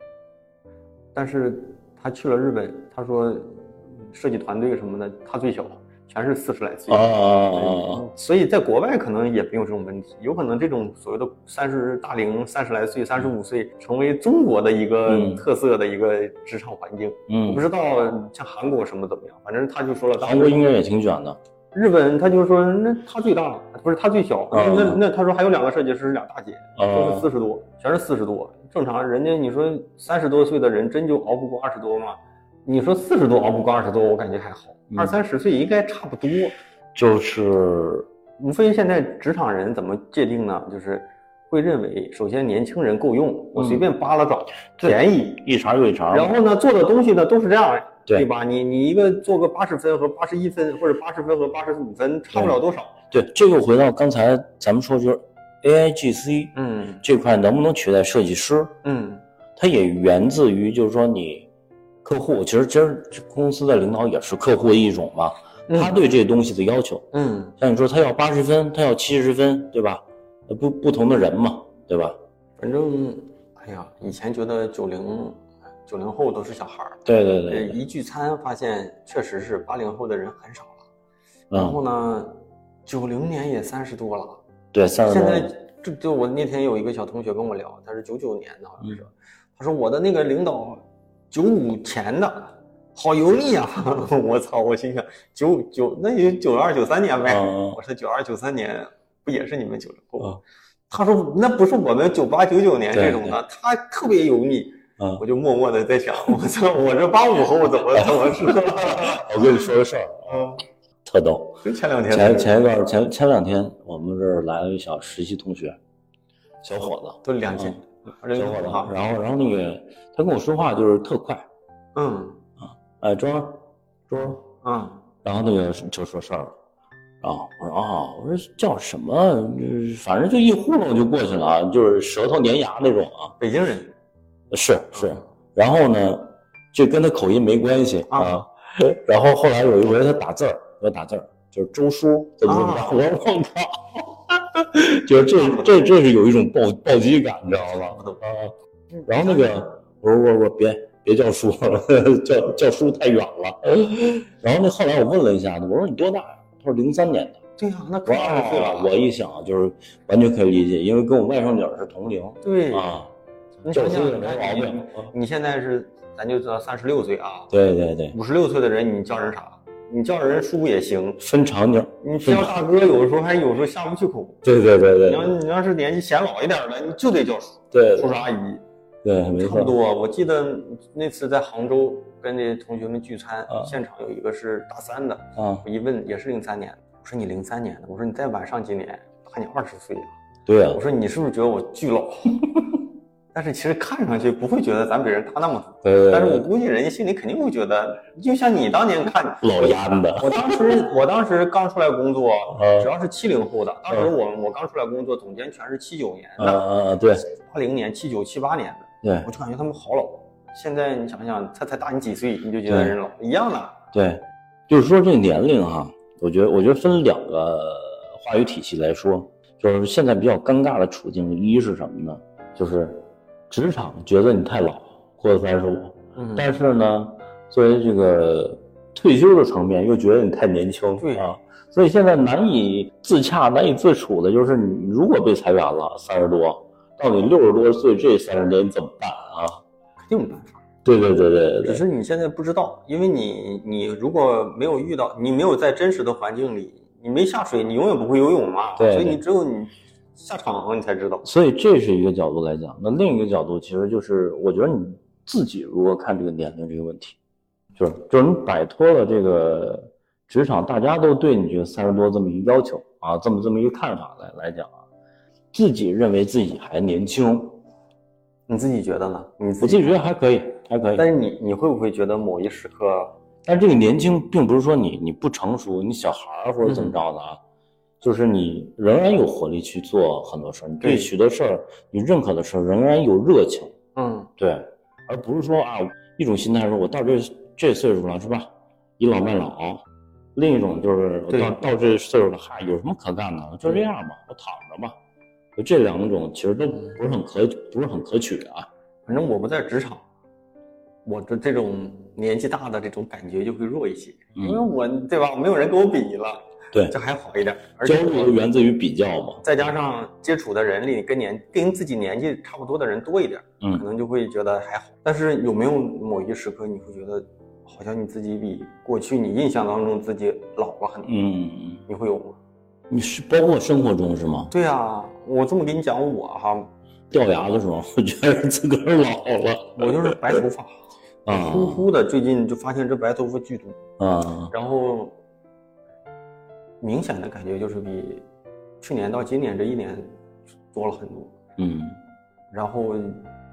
Speaker 2: 但是他去了日本，他说设计团队什么的他最小，全是四十来岁。
Speaker 3: 啊啊啊啊！
Speaker 2: 所以在国外可能也没有这种问题，有可能这种所谓的三十大龄、三十来岁、三十五岁，成为中国的一个
Speaker 3: 嗯
Speaker 2: 特色的一个职场环境。我不
Speaker 3: 嗯，
Speaker 2: 知道像韩国什么怎么样，反正他就说了，
Speaker 3: 韩国应该也挺卷的。
Speaker 2: 日本他就说那他最大，不是他最小，
Speaker 3: 啊
Speaker 2: 那那他说还有两个设计师俩大姐，都是
Speaker 3: 啊
Speaker 2: 四十多，全是四十多。正常人家你说三十多岁的人真就熬不过二十多吗？你说四十多熬不过二十多，我感觉还好，
Speaker 3: 嗯
Speaker 2: 二三十岁应该差不多。
Speaker 3: 就是
Speaker 2: 无非现在职场人怎么界定呢？就是会认为，首先年轻人够用，我随便扒拉找，便宜。
Speaker 3: 一茬又一茬。
Speaker 2: 然后呢，做的东西呢都是这样，
Speaker 3: 对
Speaker 2: 吧？你你一个做个八十分和八十一分，或者八十分和八十五分，差不了多少。
Speaker 3: 对，这又回到刚才咱们说，就是 A I G C
Speaker 2: 嗯
Speaker 3: 这块能不能取代设计师？
Speaker 2: 嗯
Speaker 3: 它也源自于就是说你客户，其实其实公司的领导也是客户的一种嘛，
Speaker 2: 嗯
Speaker 3: 他对这东西的要求，
Speaker 2: 嗯，
Speaker 3: 像你说他要八十分，他要七十分，对吧？呃不不同的人嘛，对吧？
Speaker 2: 反正哎呀，以前觉得九零九零后都是小孩儿，
Speaker 3: 对对对对，
Speaker 2: 一聚餐发现确实是八零后的人很少了。然后
Speaker 3: 嗯，
Speaker 2: 呢，九零年也三十多了。
Speaker 3: 对，三十
Speaker 2: 在就就我那天有一个小同学跟我聊，他是九九年的，好像是，
Speaker 3: 嗯
Speaker 2: 他说我的那个领导九五前的，好油腻啊！我操！我心想九九那也九二九三年呗。
Speaker 3: 嗯
Speaker 2: 我说九二九三年不也是你们九零后？
Speaker 3: 嗯
Speaker 2: 他说那不是我们九八九九年这种的，他特别油腻。
Speaker 3: 嗯
Speaker 2: 我就默默的在想，我操，我这八五后怎么 怎么是？
Speaker 3: 我跟你说个事儿，
Speaker 2: 嗯，
Speaker 3: 特逗。
Speaker 2: 就前两天
Speaker 3: 前前一段前前两天，我们这儿来了一小实习同学，小伙子，
Speaker 2: 都两千，这
Speaker 3: 小伙子，
Speaker 2: 哈，
Speaker 3: 然后然后那个他跟我说话就是特快，
Speaker 2: 嗯。
Speaker 3: 啊哎，庄儿庄儿，
Speaker 2: 嗯。
Speaker 3: 然后那个就说事儿了，啊，我说啊，我说叫什么，就是反正就一糊弄就过去了啊，就是舌头粘牙那种啊，
Speaker 2: 北京人。
Speaker 3: 是是，然后呢，这跟他口音没关系
Speaker 2: 啊
Speaker 3: 啊，然后后来有一回他打字儿，我打字儿就是周叔怎么怎么我说我靠，就是这这这是有一种暴暴击感，你知道吗？啊，然后那个我说我说我别别叫叔了，叫叫叔太远了。然后那后来我问了一下子，我说你多大呀？他说零三年的。
Speaker 2: 对呀、那可以二十岁，了。
Speaker 3: 我一想就是完全可以理解，因为跟我外甥女儿是同龄
Speaker 2: 对，
Speaker 3: 啊。
Speaker 2: 你想想，
Speaker 3: 九岁
Speaker 2: 你看你
Speaker 3: 没毛病。啊
Speaker 2: 你现在是，咱就知道三十六岁啊，
Speaker 3: 对对对，
Speaker 2: 五十六岁的人，你叫人啥？你叫人叔也行，
Speaker 3: 分场景。
Speaker 2: 你叫大哥，有的时候还有时候下不去口。
Speaker 3: 对对对对
Speaker 2: 你要你要是年纪显老一点的，你就得叫叔
Speaker 3: 对
Speaker 2: 叔叔阿姨，
Speaker 3: 对，没错。
Speaker 2: 差不多。我记得那次在杭州跟那同学们聚餐，
Speaker 3: 啊
Speaker 2: 现场有一个是大三的，
Speaker 3: 啊，
Speaker 2: 我一问也是零三年的，我说你零三年的，我说你再晚上几年，大你二十岁啊。
Speaker 3: 对啊
Speaker 2: 我，说你是不是觉得我巨老？但是其实看上去不会觉得咱比人大那么多，
Speaker 3: 对对对
Speaker 2: 但是我估计人家心里肯定会觉得，就像你当年看
Speaker 3: 老烟的
Speaker 2: 我当时我当时刚出来工作
Speaker 3: 嗯，
Speaker 2: 只要是七零后的，当时我我刚出来工作，总监全是七九年的，
Speaker 3: 啊啊啊，对
Speaker 2: 八零年、七九、七八年的，
Speaker 3: 对
Speaker 2: 我就感觉他们好老。现在你想想，他才大你几岁，你就觉得人老一样的。
Speaker 3: 对，就是说这个年龄哈，我觉得我觉得分两个话语体系来说，就是现在比较尴尬的处境，一是什么呢？就是职场觉得你太老，过了三十五，
Speaker 2: 嗯
Speaker 3: 但是呢，作为这个退休的层面又觉得你太年轻，
Speaker 2: 对
Speaker 3: 啊，所以现在难以自洽、难以自处的就是你如果被裁员了，三十多，到你六十多岁这三十年你怎么办啊？
Speaker 2: 肯定没办法。
Speaker 3: 对对对对对
Speaker 2: 只，是你现在不知道，因为你你如果没有遇到，你没有在真实的环境里，你没下水，你永远不会游泳嘛。
Speaker 3: 对对
Speaker 2: 所以你只有你下场，你才知道。
Speaker 3: 所以这是一个角度来讲，那另一个角度其实就是，我觉得你自己如何看这个年龄这个问题，就是就是你摆脱了这个职场大家都对你这个三十多这么一个要求啊，这么这么一个看法来来讲啊，自己认为自己还年轻，
Speaker 2: 你自己觉得呢？你
Speaker 3: 我自己觉得还可以，还可以。
Speaker 2: 但是你你会不会觉得某一时刻，
Speaker 3: 但这个年轻并不是说你你不成熟，你小孩儿或者怎么着的啊，就是你仍然有活力去做很多事儿，你对
Speaker 2: 对
Speaker 3: 许多事儿你认可的事儿仍然有热情。
Speaker 2: 嗯，
Speaker 3: 对，而不是说啊，一种心态说我到这这岁数了是吧，倚老卖老；另一种就是我到到这岁数了，嗨，有什么可干的？就这样吧，我躺着吧。就这两种其实都不是很可不是很可取的啊。
Speaker 2: 反正我不在职场，我的这种年纪大的这种感觉就会弱一些，
Speaker 3: 嗯
Speaker 2: 因为我对吧，没有人跟我比了，
Speaker 3: 对
Speaker 2: 这还好一点。而
Speaker 3: 焦
Speaker 2: 且
Speaker 3: 虑源自于比较嘛。
Speaker 2: 再加上接触的人里跟年跟自己年纪差不多的人多一点，可
Speaker 3: 嗯，
Speaker 2: 能就会觉得还好。但是有没有某一时刻你会觉得，好像你自己比过去你印象当中自己老了很多？
Speaker 3: 嗯，
Speaker 2: 你会有吗？
Speaker 3: 你是包括生活中是吗？
Speaker 2: 对啊，我这么跟你讲，我哈，
Speaker 3: 掉牙的时候，我觉得自个儿老了。
Speaker 2: 我就是白头发，
Speaker 3: 啊
Speaker 2: 呼呼的，最近就发现这白头发巨多，
Speaker 3: 啊
Speaker 2: 然后明显的感觉就是比去年到今年这一年多了很多。
Speaker 3: 嗯。
Speaker 2: 然后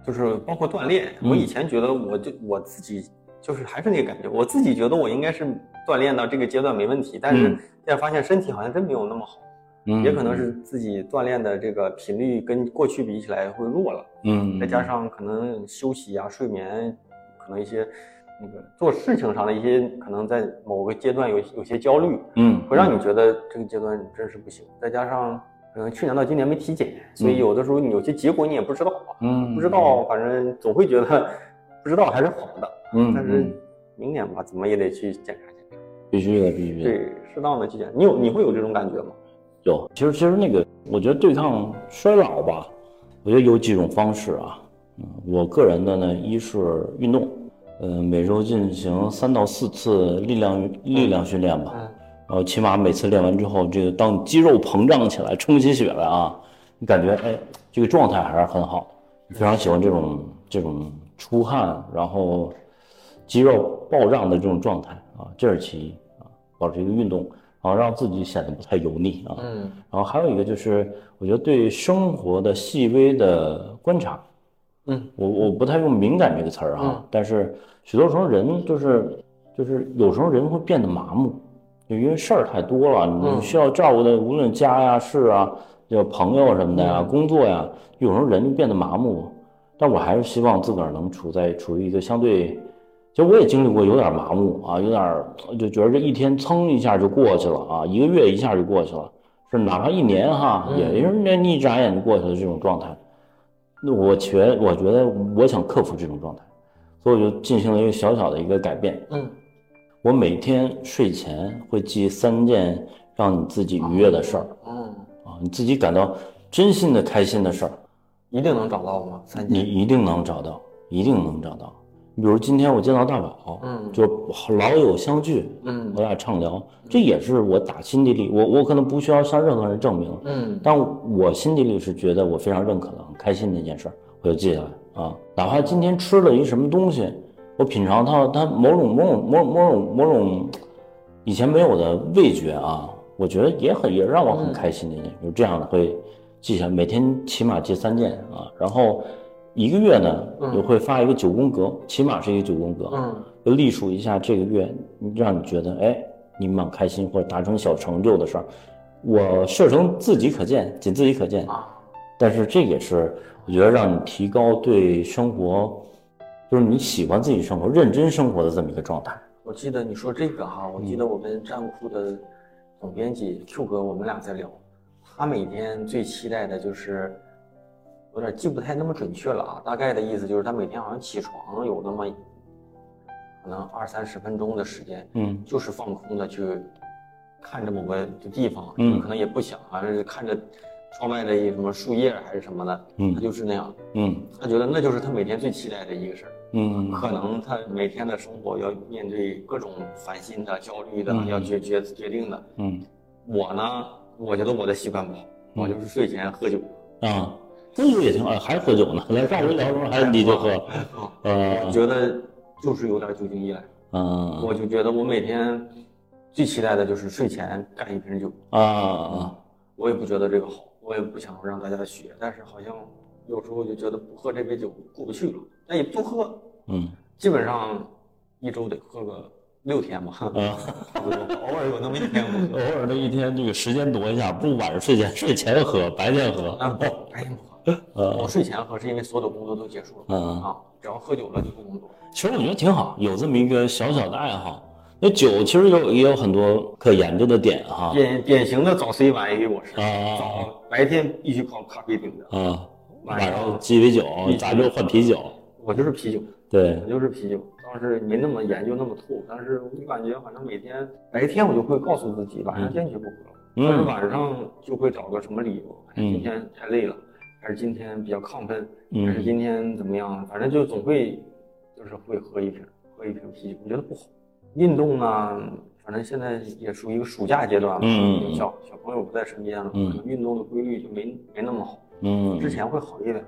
Speaker 2: 就是包括锻炼，
Speaker 3: 嗯。
Speaker 2: 我以前觉得我就我自己就是还是那个感觉，我自己觉得我应该是锻炼到这个阶段没问题，但是
Speaker 3: 嗯。
Speaker 2: 现在发现身体好像真没有那么好，
Speaker 3: 嗯，
Speaker 2: 也可能是自己锻炼的这个频率跟过去比起来会弱了，
Speaker 3: 嗯，
Speaker 2: 再加上可能休息啊、睡眠，可能一些那个做事情上的一些可能在某个阶段有有些焦虑，
Speaker 3: 嗯
Speaker 2: 会让你觉得这个阶段真是不行，再加上。可能，去年到今年没体检，所以
Speaker 3: 嗯
Speaker 2: 有的时候你有些结果你也不知道。
Speaker 3: 嗯
Speaker 2: 不知道，反正总会觉得不知道还是好的。
Speaker 3: 嗯，
Speaker 2: 但是明年吧，怎么也得去检查检查，
Speaker 3: 必须的，必须的。
Speaker 2: 对，适当的去检。你有你会有这种感觉吗？
Speaker 3: 有，其实其实那个，我觉得对抗衰老吧，我觉得有几种方式啊。嗯，我个人的呢，一是运动，呃，每周进行三到四次力量力量训练吧。
Speaker 2: 嗯
Speaker 3: 然后起码每次练完之后，这个当你肌肉膨胀起来、充起血来啊，你感觉哎，这个状态还是很好的。非常喜欢这种这种出汗，然后肌肉暴胀的这种状态啊，这是其一啊，保持一个运动，然后让自己显得不太油腻啊。
Speaker 2: 嗯
Speaker 3: 然后还有一个就是，我觉得对生活的细微的观察，
Speaker 2: 嗯，
Speaker 3: 我我不太用敏感这个词儿啊，
Speaker 2: 嗯
Speaker 3: 但是许多时候人就是就是有时候人会变得麻木，就因为事儿太多了，你
Speaker 2: 嗯
Speaker 3: 需要照顾的无论家呀、事啊，就朋友什么的呀、
Speaker 2: 嗯
Speaker 3: 工作呀，有时候人就变得麻木。但我还是希望自个儿能处在处于一个相对，就我也经历过有点麻木啊，有点儿就觉得这一天噌一下就过去了啊，一个月一下就过去了。是哪怕一年哈，
Speaker 2: 嗯
Speaker 3: 也是那你一眨眼就过去了这种状态。那我觉我觉得我想克服这种状态，所以我就进行了一个小小的一个改变。
Speaker 2: 嗯
Speaker 3: 我每天睡前会记三件让你自己愉悦的事儿
Speaker 2: 嗯，
Speaker 3: 啊，你自己感到真心的开心的事儿，
Speaker 2: 一定能找到吗？三件你，
Speaker 3: 一定能找到，一定能找到。比如今天我见到大宝，
Speaker 2: 嗯。
Speaker 3: 就老友相聚，
Speaker 2: 嗯。
Speaker 3: 我俩畅聊，这也是我打心底里，我我可能不需要向任何人证明，
Speaker 2: 嗯。
Speaker 3: 但我心底里是觉得我非常认可的、很开心的一件事儿，我就记下来啊。哪怕今天吃了一什么东西，我品尝到它某种某种某种某种某种以前没有的味觉啊，我觉得也很也让我很开心的一件事，就这样的会记下来，每天起码记三件啊，然后一个月呢，
Speaker 2: 嗯。
Speaker 3: 我会发一个九宫格，起码是一个九宫格，
Speaker 2: 嗯。
Speaker 3: 就隶属一下这个月让你觉得哎你蛮开心或者达成小成就的事儿，我设成自己可见，仅自己可见。
Speaker 2: 啊，
Speaker 3: 但是这也是我觉得让你提高对生活，就是你喜欢自己生活、认真生活的这么一个状态。
Speaker 2: 我记得你说这个哈，我记得我跟站酷的总编辑 Q 哥，我们俩在聊，他每天最期待的就是，有点记不太那么准确了啊，大概的意思就是他每天好像起床有那么可能二三十分钟的时间，
Speaker 3: 嗯
Speaker 2: 就是放空的去看着某个地方，
Speaker 3: 嗯
Speaker 2: 可能也不想，反正是看着窗外的一什么树叶还是什么的，
Speaker 3: 嗯
Speaker 2: 他就是那样，
Speaker 3: 嗯
Speaker 2: 他觉得那就是他每天最期待的一个事儿。
Speaker 3: 嗯
Speaker 2: 可能他每天的生活要面对各种烦心的、焦虑的，
Speaker 3: 嗯
Speaker 2: 要决决决定的。
Speaker 3: 嗯
Speaker 2: 我呢，我觉得我的习惯不好，我就是睡前喝酒。
Speaker 3: 啊，喝酒也挺好，还喝酒呢。来上回聊的时候还是你就喝，
Speaker 2: 啊，
Speaker 3: 呃
Speaker 2: 我觉得就是有点酒精依赖，
Speaker 3: 嗯
Speaker 2: 我就觉得我每天最期待的就是睡前干一瓶酒。
Speaker 3: 啊啊
Speaker 2: 我也不觉得这个好，我也不想让大家学，但是好像有时候就觉得不喝这杯酒过不去了，但也不喝，
Speaker 3: 嗯
Speaker 2: 基本上一周得喝个六天吧，
Speaker 3: 啊，
Speaker 2: 差不多，偶尔有那么一天不
Speaker 3: 偶。尔的一天这个时间挪一下，不晚上睡前睡前喝，白天喝。
Speaker 2: 啊，不，白天不喝。
Speaker 3: 呃
Speaker 2: 我睡前喝是因为所有的工作都结束了，
Speaker 3: 嗯
Speaker 2: 啊，只要喝酒了就不工作。
Speaker 3: 其实我觉得挺好，有这么一个小小的爱好。那酒其实有也有很多可研究的点哈。
Speaker 2: 典典型的早 C 晚 A 我是，
Speaker 3: 啊
Speaker 2: 早白天必须靠咖啡顶着，
Speaker 3: 啊，
Speaker 2: 晚上
Speaker 3: 鸡尾酒，咱就换啤酒。
Speaker 2: 我就是啤酒，
Speaker 3: 对
Speaker 2: 我，就是啤酒。当时没那么研究那么透，但是我就感觉反正每天白天我就会告诉自己，晚上坚决不喝但是晚上就会找个什么理由，今天太累了，还是今天比较亢奋，
Speaker 3: 嗯
Speaker 2: 还是今天怎么样，反正就总会就是会喝一瓶，喝一瓶啤酒，我觉得不好。运动呢，反正现在也属于一个暑假阶段
Speaker 3: 了，
Speaker 2: 小小朋友不在身边了，
Speaker 3: 嗯。
Speaker 2: 可能运动的规律就没没那么好，
Speaker 3: 嗯，
Speaker 2: 之前会好一点。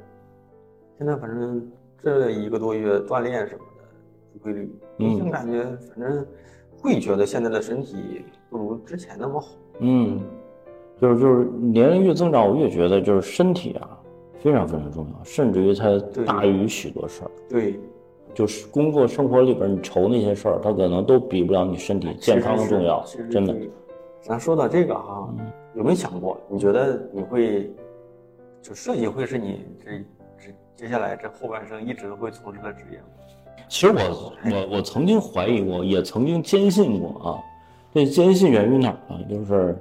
Speaker 2: 现在反正这一个多月锻炼什么的不规律，
Speaker 3: 嗯。
Speaker 2: 就感觉反正会觉得现在的身体不如之前那么好。
Speaker 3: 嗯，就是就是年龄越增长，我越觉得就是身体啊非常非常重要，甚至于它大于许多事儿。
Speaker 2: 对，
Speaker 3: 就是工作生活里边你愁那些事儿，它可能都比不了你身体健康重要真的。
Speaker 2: 咱说到这个哈，
Speaker 3: 嗯
Speaker 2: 有没有想过？你觉得你会，就设计会是你这这接下来这后半生一直会从事的职业吗？
Speaker 3: 其实我我我曾经怀疑过，也曾经坚信过啊。这坚信源于哪儿呢？就是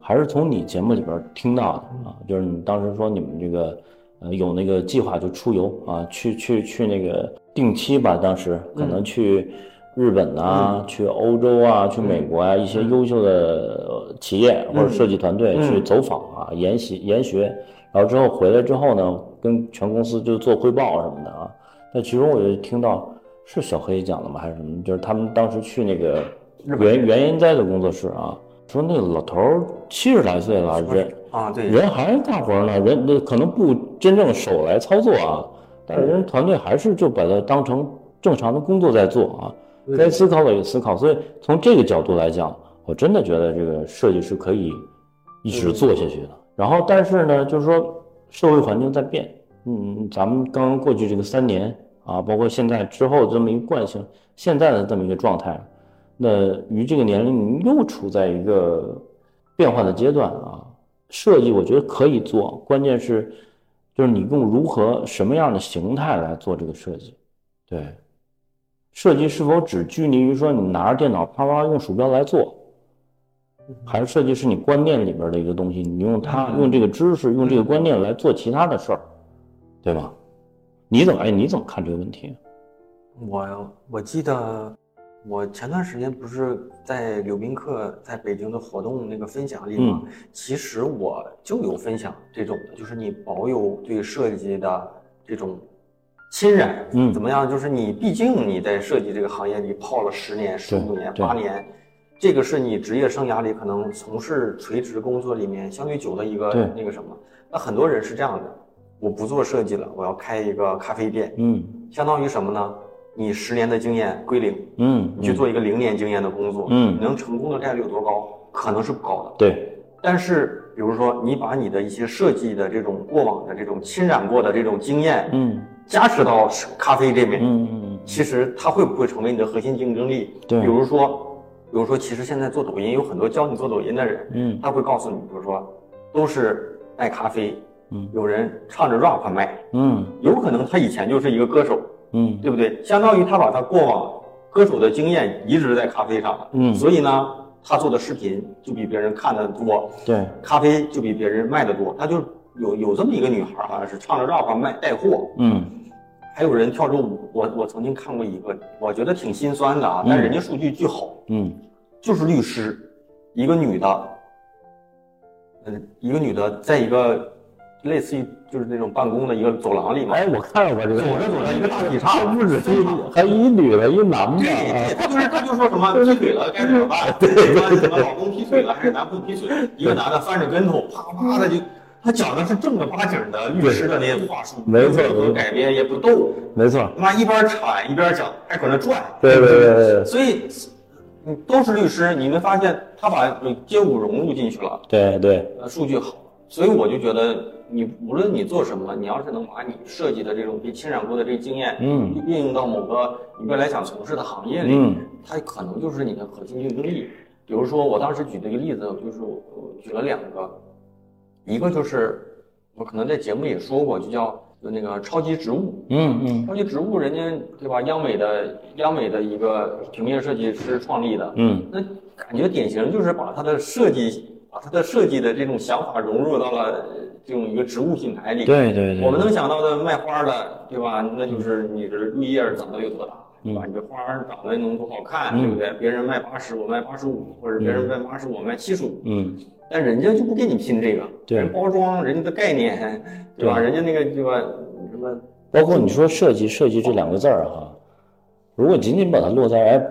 Speaker 3: 还是从你节目里边听到的啊，就是你当时说你们这个呃有那个计划就出游啊，去去去那个定期吧，当时可能去日本呐、去欧洲啊，去美国啊，一些优秀的呃企业或者设计团队
Speaker 2: 嗯
Speaker 3: 去走访啊，研习研学，然后之后回来之后呢，跟全公司就做汇报什么的啊。那其中我就听到是小黑讲的吗？还是什么？就是他们当时去那个原原研哉的工作室啊，说那个老头儿七十来岁了，人
Speaker 2: 啊，对，
Speaker 3: 人还是干活呢，人那可能不真正手来操作啊，但是人团队还是就把它当成正常的工作在做啊，该思考的也思考。所以从这个角度来讲，我真的觉得这个设计是可以一直做下去的。然后，但是呢，就是说社会环境在变，嗯，咱们刚刚过去这个三年啊，包括现在之后这么一个惯性，现在的这么一个状态，那于这个年龄你又处在一个变化的阶段啊。设计我觉得可以做，关键是就是你用如何什么样的形态来做这个设计，对，设计是否只拘泥于说你拿着电脑啪啪用鼠标来做？还是设计是你观念里边的一个东西？你用它，用这个知识，用这个观念来做其他的事儿，对吧？你怎么哎？你怎么看这个问题？
Speaker 2: 我我记得我前段时间不是在柳宾客在北京的活动那个分享里嘛，其实我就有分享这种的，就是你保有对设计的这种亲染，
Speaker 3: 嗯
Speaker 2: 怎么样？就是你毕竟你在设计这个行业里泡了十年、十五年、八年，这个是你职业生涯里可能从事垂直工作里面相对久的一个那个什么。那很多人是这样的，我不做设计了，我要开一个咖啡店，
Speaker 3: 嗯
Speaker 2: 相当于什么呢？你十年的经验归零，
Speaker 3: 嗯，
Speaker 2: 你去做一个零年经验的工作，
Speaker 3: 嗯。
Speaker 2: 你能成功的概率有多高？可能是不高的。
Speaker 3: 对，
Speaker 2: 但是，比如说你把你的一些设计的这种过往的这种侵染过的这种经验，
Speaker 3: 嗯。
Speaker 2: 加持到咖啡这边，
Speaker 3: 嗯嗯
Speaker 2: 其实它会不会成为你的核心竞争力？
Speaker 3: 对。
Speaker 2: 比如说，比如说，其实现在做抖音有很多教你做抖音的人，
Speaker 3: 嗯。
Speaker 2: 他会告诉你，比如说，都是卖咖啡，
Speaker 3: 嗯。
Speaker 2: 有人唱着 rap 卖，
Speaker 3: 嗯。
Speaker 2: 有可能他以前就是一个歌手，
Speaker 3: 嗯
Speaker 2: 对不对？相当于他把他过往歌手的经验移植在咖啡上了，
Speaker 3: 嗯
Speaker 2: 所以呢，他做的视频就比别人看的多，
Speaker 3: 对，
Speaker 2: 咖啡就比别人卖的多。他就有有这么一个女孩，好像是唱着 rap 卖带货，
Speaker 3: 嗯
Speaker 2: 还有人跳着舞。我我曾经看过一个，我觉得挺心酸的啊，但
Speaker 3: 嗯
Speaker 2: 人家数据巨好，
Speaker 3: 嗯
Speaker 2: 就是律师，一个女的，嗯，一个女的在一个类似于就是那种办公的一个走廊里嘛，
Speaker 3: 哎，我看到过这个，
Speaker 2: 走着走着一个大劈叉，
Speaker 3: 不止一，还一女的，一男的。
Speaker 2: 对他就是他就说什么劈腿了该怎么办？对对对，什么老公劈腿了还是男朋友劈腿？一个男的翻着跟头，啪啪的就，他讲的是正儿八经的律师的那些话术，
Speaker 3: 没错
Speaker 2: 任何改编，也不逗，
Speaker 3: 没错，
Speaker 2: 他妈一边铲一边讲，还搁那转。
Speaker 3: 对对对对对。
Speaker 2: 所以，嗯，都是律师，你们发现他把街舞融入进去了，
Speaker 3: 对对，
Speaker 2: 呃，数据好，所以我就觉得你无论你做什么，你要是能把你设计的这种被侵染过的这个经验，
Speaker 3: 嗯
Speaker 2: 运用到某个你未来想从事的行业里，
Speaker 3: 嗯
Speaker 2: 它可能就是你的核心竞争力。比如说，我当时举的一个例子，就是我我举了两个，一个就是我可能在节目里也说过，就叫就那个超级植物。
Speaker 3: 嗯嗯
Speaker 2: 超级植物，人家对吧？央美的央美的一个平面设计师创立的，
Speaker 3: 嗯
Speaker 2: 那感觉典型就是把它的设计，把它的设计的这种想法融入到了这种一个植物品牌里。
Speaker 3: 对对对，
Speaker 2: 我们能想到的卖花的，对吧？那就是你的绿叶长得有多大，对吧？你这花儿长得能多好看，
Speaker 3: 嗯
Speaker 2: 对不对？别人卖八十，我卖八十五，或者别人卖八十，我卖七十五。
Speaker 3: 嗯
Speaker 2: 但人家就不跟你拼这个，
Speaker 3: 对
Speaker 2: 人包装，人家的概念，对吧？人家那个对吧？什么？
Speaker 3: 包括你说设计设计这两个字儿哈，如果仅仅把它落在哎，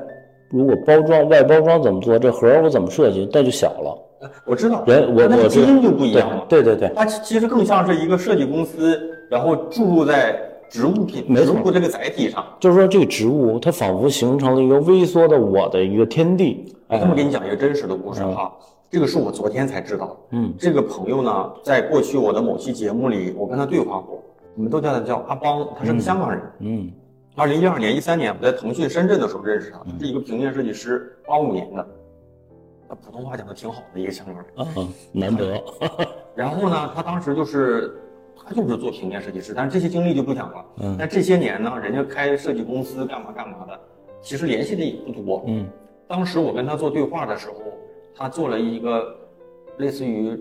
Speaker 3: 如果包装外包装怎么做，这盒我怎么设计，那就小了。
Speaker 2: 我知道，
Speaker 3: 人我
Speaker 2: 那个
Speaker 3: 我知
Speaker 2: 基因就不一样了。
Speaker 3: 对对对，
Speaker 2: 它其其实更像是一个设计公司，然后注入在植物品植物这个载体上。
Speaker 3: 就是说这个植物它仿佛形成了一个微缩的我的一个天地。
Speaker 2: 我这么给你讲一个真实的故事哈，这个是我昨天才知道的。
Speaker 3: 嗯
Speaker 2: 这个朋友呢，在过去我的某期节目里，我跟他对话过，我们都叫他叫阿邦，他是个香港人。
Speaker 3: 嗯
Speaker 2: 二零一二年、一三年我在腾讯深圳的时候认识他，他是一个平面设计师，八五年的，他普通话讲的挺好的一个香港人。
Speaker 3: 啊，难得。
Speaker 2: 然后呢，他当时就是他就是做平面设计师，但是这些经历就不讲了。
Speaker 3: 嗯
Speaker 2: 但这些年呢，人家开设计公司干嘛干嘛的，其实联系的也不多。
Speaker 3: 嗯
Speaker 2: 当时我跟他做对话的时候，他做了一个类似于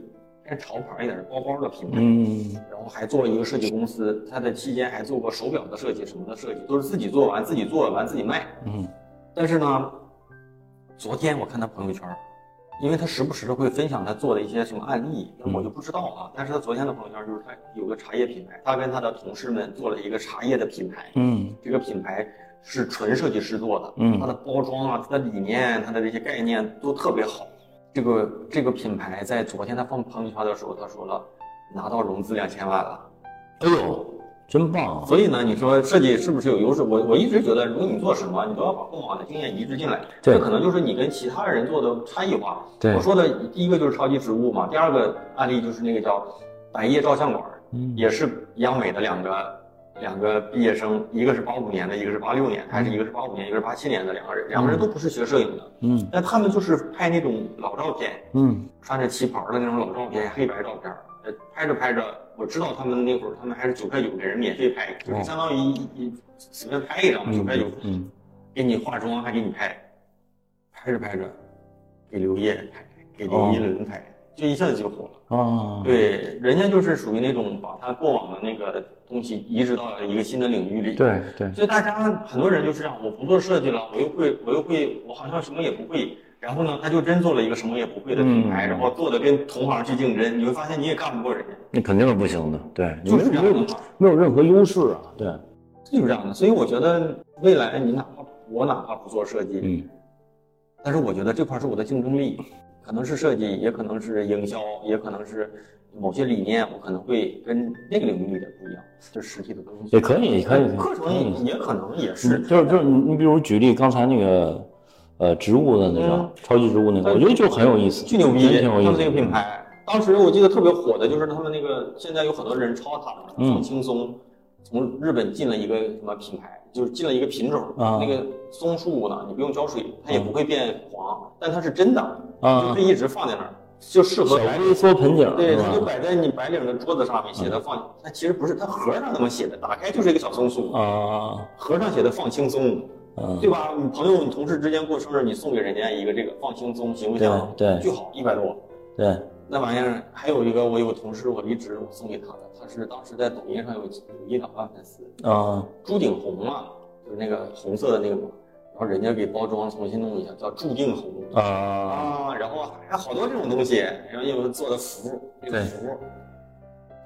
Speaker 2: 偏潮牌一点的包包的品牌，
Speaker 3: 嗯
Speaker 2: 然后还做了一个设计公司。他在期间还做过手表的设计什么的设计，都是自己做完自己做完自己卖。
Speaker 3: 嗯
Speaker 2: 但是呢，昨天我看他朋友圈，因为他时不时的会分享他做的一些什么案例，那我就不知道啊。但是他昨天的朋友圈就是他有个茶叶品牌，他跟他的同事们做了一个茶叶的品牌，
Speaker 3: 嗯
Speaker 2: 这个品牌是纯设计师做的，
Speaker 3: 嗯
Speaker 2: 它的包装啊、它的理念、它的这些概念都特别好。这个这个品牌在昨天他放朋友圈的时候，他说了拿到融资两千万了。
Speaker 3: 哎呦，真棒啊！
Speaker 2: 所以呢，你说设计是不是有优势？我我一直觉得，如果你做什么，你都要把过往的经验移植进来。
Speaker 3: 对
Speaker 2: 这可能就是你跟其他人做的差异化。
Speaker 3: 对
Speaker 2: 我说的第一个就是超级植物嘛，第二个案例就是那个叫百叶照相馆，
Speaker 3: 嗯
Speaker 2: 也是央美的两个两个毕业生，一个是八五年的，一个是八六年，还是一个是八五年，一个是八七年的两个人，两个人都不是学摄影的，
Speaker 3: 嗯。
Speaker 2: 但他们就是拍那种老照片，
Speaker 3: 嗯。
Speaker 2: 穿着旗袍的那种老照片，黑白照片，呃，拍着拍着，我知道他们那会儿他们还是九块九给人免费拍，就是相当于一一随便拍一张九块九，
Speaker 3: 嗯
Speaker 2: 给你化妆还给你拍，拍着拍着，给刘烨拍，给林依轮拍，就一下子就火了。
Speaker 3: 啊，
Speaker 2: 对，人家就是属于那种把他过往的那个东西移植到了一个新的领域里。
Speaker 5: 对对，
Speaker 2: 所以大家很多人就是这样，我不做设计了，我又会，我又会，我好像什么也不会。然后呢，他就真做了一个什么也不会的品牌，
Speaker 3: 嗯
Speaker 2: 然后做的跟同行去竞争，你会发现你也干不过人家，
Speaker 3: 那肯定是不行的，对，你
Speaker 2: 就是这样的嘛，
Speaker 3: 没有任何优势啊，对，
Speaker 2: 就是这样的。所以我觉得未来你哪怕我哪怕不做设计，
Speaker 3: 嗯，
Speaker 2: 但是我觉得这块是我的竞争力，可能是设计，也可能是营销，也可能是某些理念，我可能会跟那个领域里的不一样，就是实体的东西。
Speaker 3: 也可以，也可以，
Speaker 2: 课程也可能也是
Speaker 3: 嗯，就是就是你你比如举例刚才那个，呃，植物的那个、
Speaker 2: 嗯
Speaker 3: 超级植物那个，我觉得就很有意思，
Speaker 2: 巨牛逼，
Speaker 3: 挺有意思。
Speaker 2: 他们那个品牌，当时我记得特别火的就是他们那个，现在有很多人抄他们，很轻松，从日本进了一个什么品牌，就是进了一个品种，
Speaker 3: 啊
Speaker 2: 那个松树呢，你不用浇水，它也不会变黄，但它是真的，
Speaker 3: 啊
Speaker 2: 就可以一直放在那儿，就适合
Speaker 3: 小
Speaker 2: 白
Speaker 3: 微缩盆景
Speaker 2: 对，它就？摆在你白领的桌子上面，写的放，它其实不是，它盒上那么写的，打开就是一个小松树，
Speaker 3: 啊，
Speaker 2: 盒上写的放轻松，
Speaker 3: 嗯，
Speaker 2: 对吧？你朋友、你同事之间过生日，你送给人家一个这个放轻松，行不行？
Speaker 3: 对对
Speaker 2: 巨好，一百多。
Speaker 3: 对，
Speaker 2: 那玩意儿还有一个，我有个同事，我离职，我送给他的，他是当时在抖音上有有一两万粉丝，
Speaker 3: 啊，
Speaker 2: 朱顶红嘛，就是那个红色的那个嘛，然后人家给包装重新弄一下，叫注定红
Speaker 3: 啊，
Speaker 2: 啊，然后还好多这种东西，然后又做的符，那个
Speaker 3: 对
Speaker 2: 符，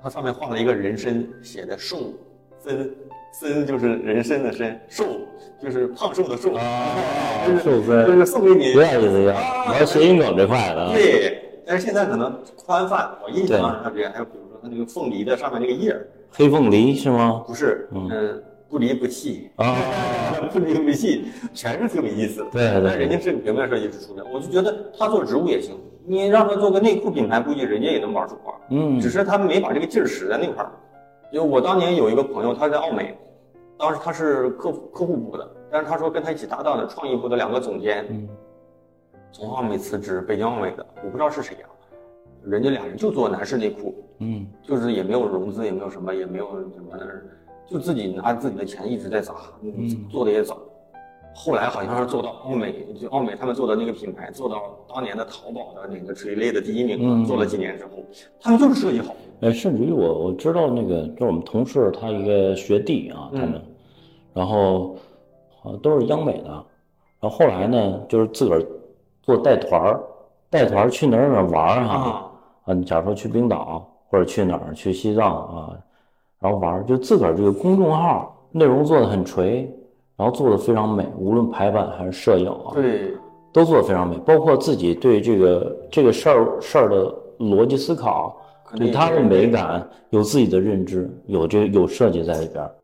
Speaker 2: 它上面画了一个人参，写的瘦森，森就是人参的参，瘦就是胖瘦的瘦，
Speaker 3: 啊
Speaker 2: 就是
Speaker 3: 瘦森
Speaker 2: 就是送给你
Speaker 3: 有点意思，有点
Speaker 2: 啊
Speaker 3: 玩谐音梗这块的啊，
Speaker 2: 对，但是现在可能宽泛，我印象当中它这还有比如说它那个凤梨的上面那个叶儿，
Speaker 3: 黑凤梨是吗？
Speaker 2: 不是，
Speaker 3: 嗯
Speaker 2: 嗯，不离不弃，
Speaker 3: 啊，
Speaker 2: 不离不弃，全是特有意思的。
Speaker 3: 对对
Speaker 2: 但人家是平面设计师出身，我就觉得他做植物也行，你让他做个内裤品牌，估计人家也能玩出花。
Speaker 3: 嗯
Speaker 2: 只是他没把这个劲儿使在那块儿。就我当年有一个朋友，他在奥美，当时他是客户客户部的，但是他说跟他一起搭档的创意部的两个总监，
Speaker 3: 嗯
Speaker 2: 从奥美辞职，北京奥美的，我不知道是谁啊、人家俩人就做男士内裤，
Speaker 3: 嗯
Speaker 2: 就是也没有融资，也没有什么，也没有什么的，就自己拿自己的钱一直在砸，
Speaker 3: 嗯
Speaker 2: 做的也早。后来好像是做到奥美，就奥美他们做的那个品牌，做到当年的淘宝的那个垂类的第一名了。
Speaker 3: 嗯
Speaker 2: 做了几年之后，他们就是设计好。
Speaker 3: 哎，甚至于我我知道那个，就是我们同事他一个学弟啊，他们，然后好像都是央美的，然后后来呢，就是自个儿做带团儿，带团儿去哪儿哪儿玩儿哈，
Speaker 2: 啊，
Speaker 3: 啊，你假如说去冰岛或者去哪儿去西藏啊，然后玩儿，就自个儿这个公众号内容做的很垂，然后做的非常美，无论排版还是摄影啊，
Speaker 2: 对，
Speaker 3: 都做的非常美，包括自己对这个这个事儿事儿的逻辑思考，对它的美感有自己的认知，有这有设计在里边儿，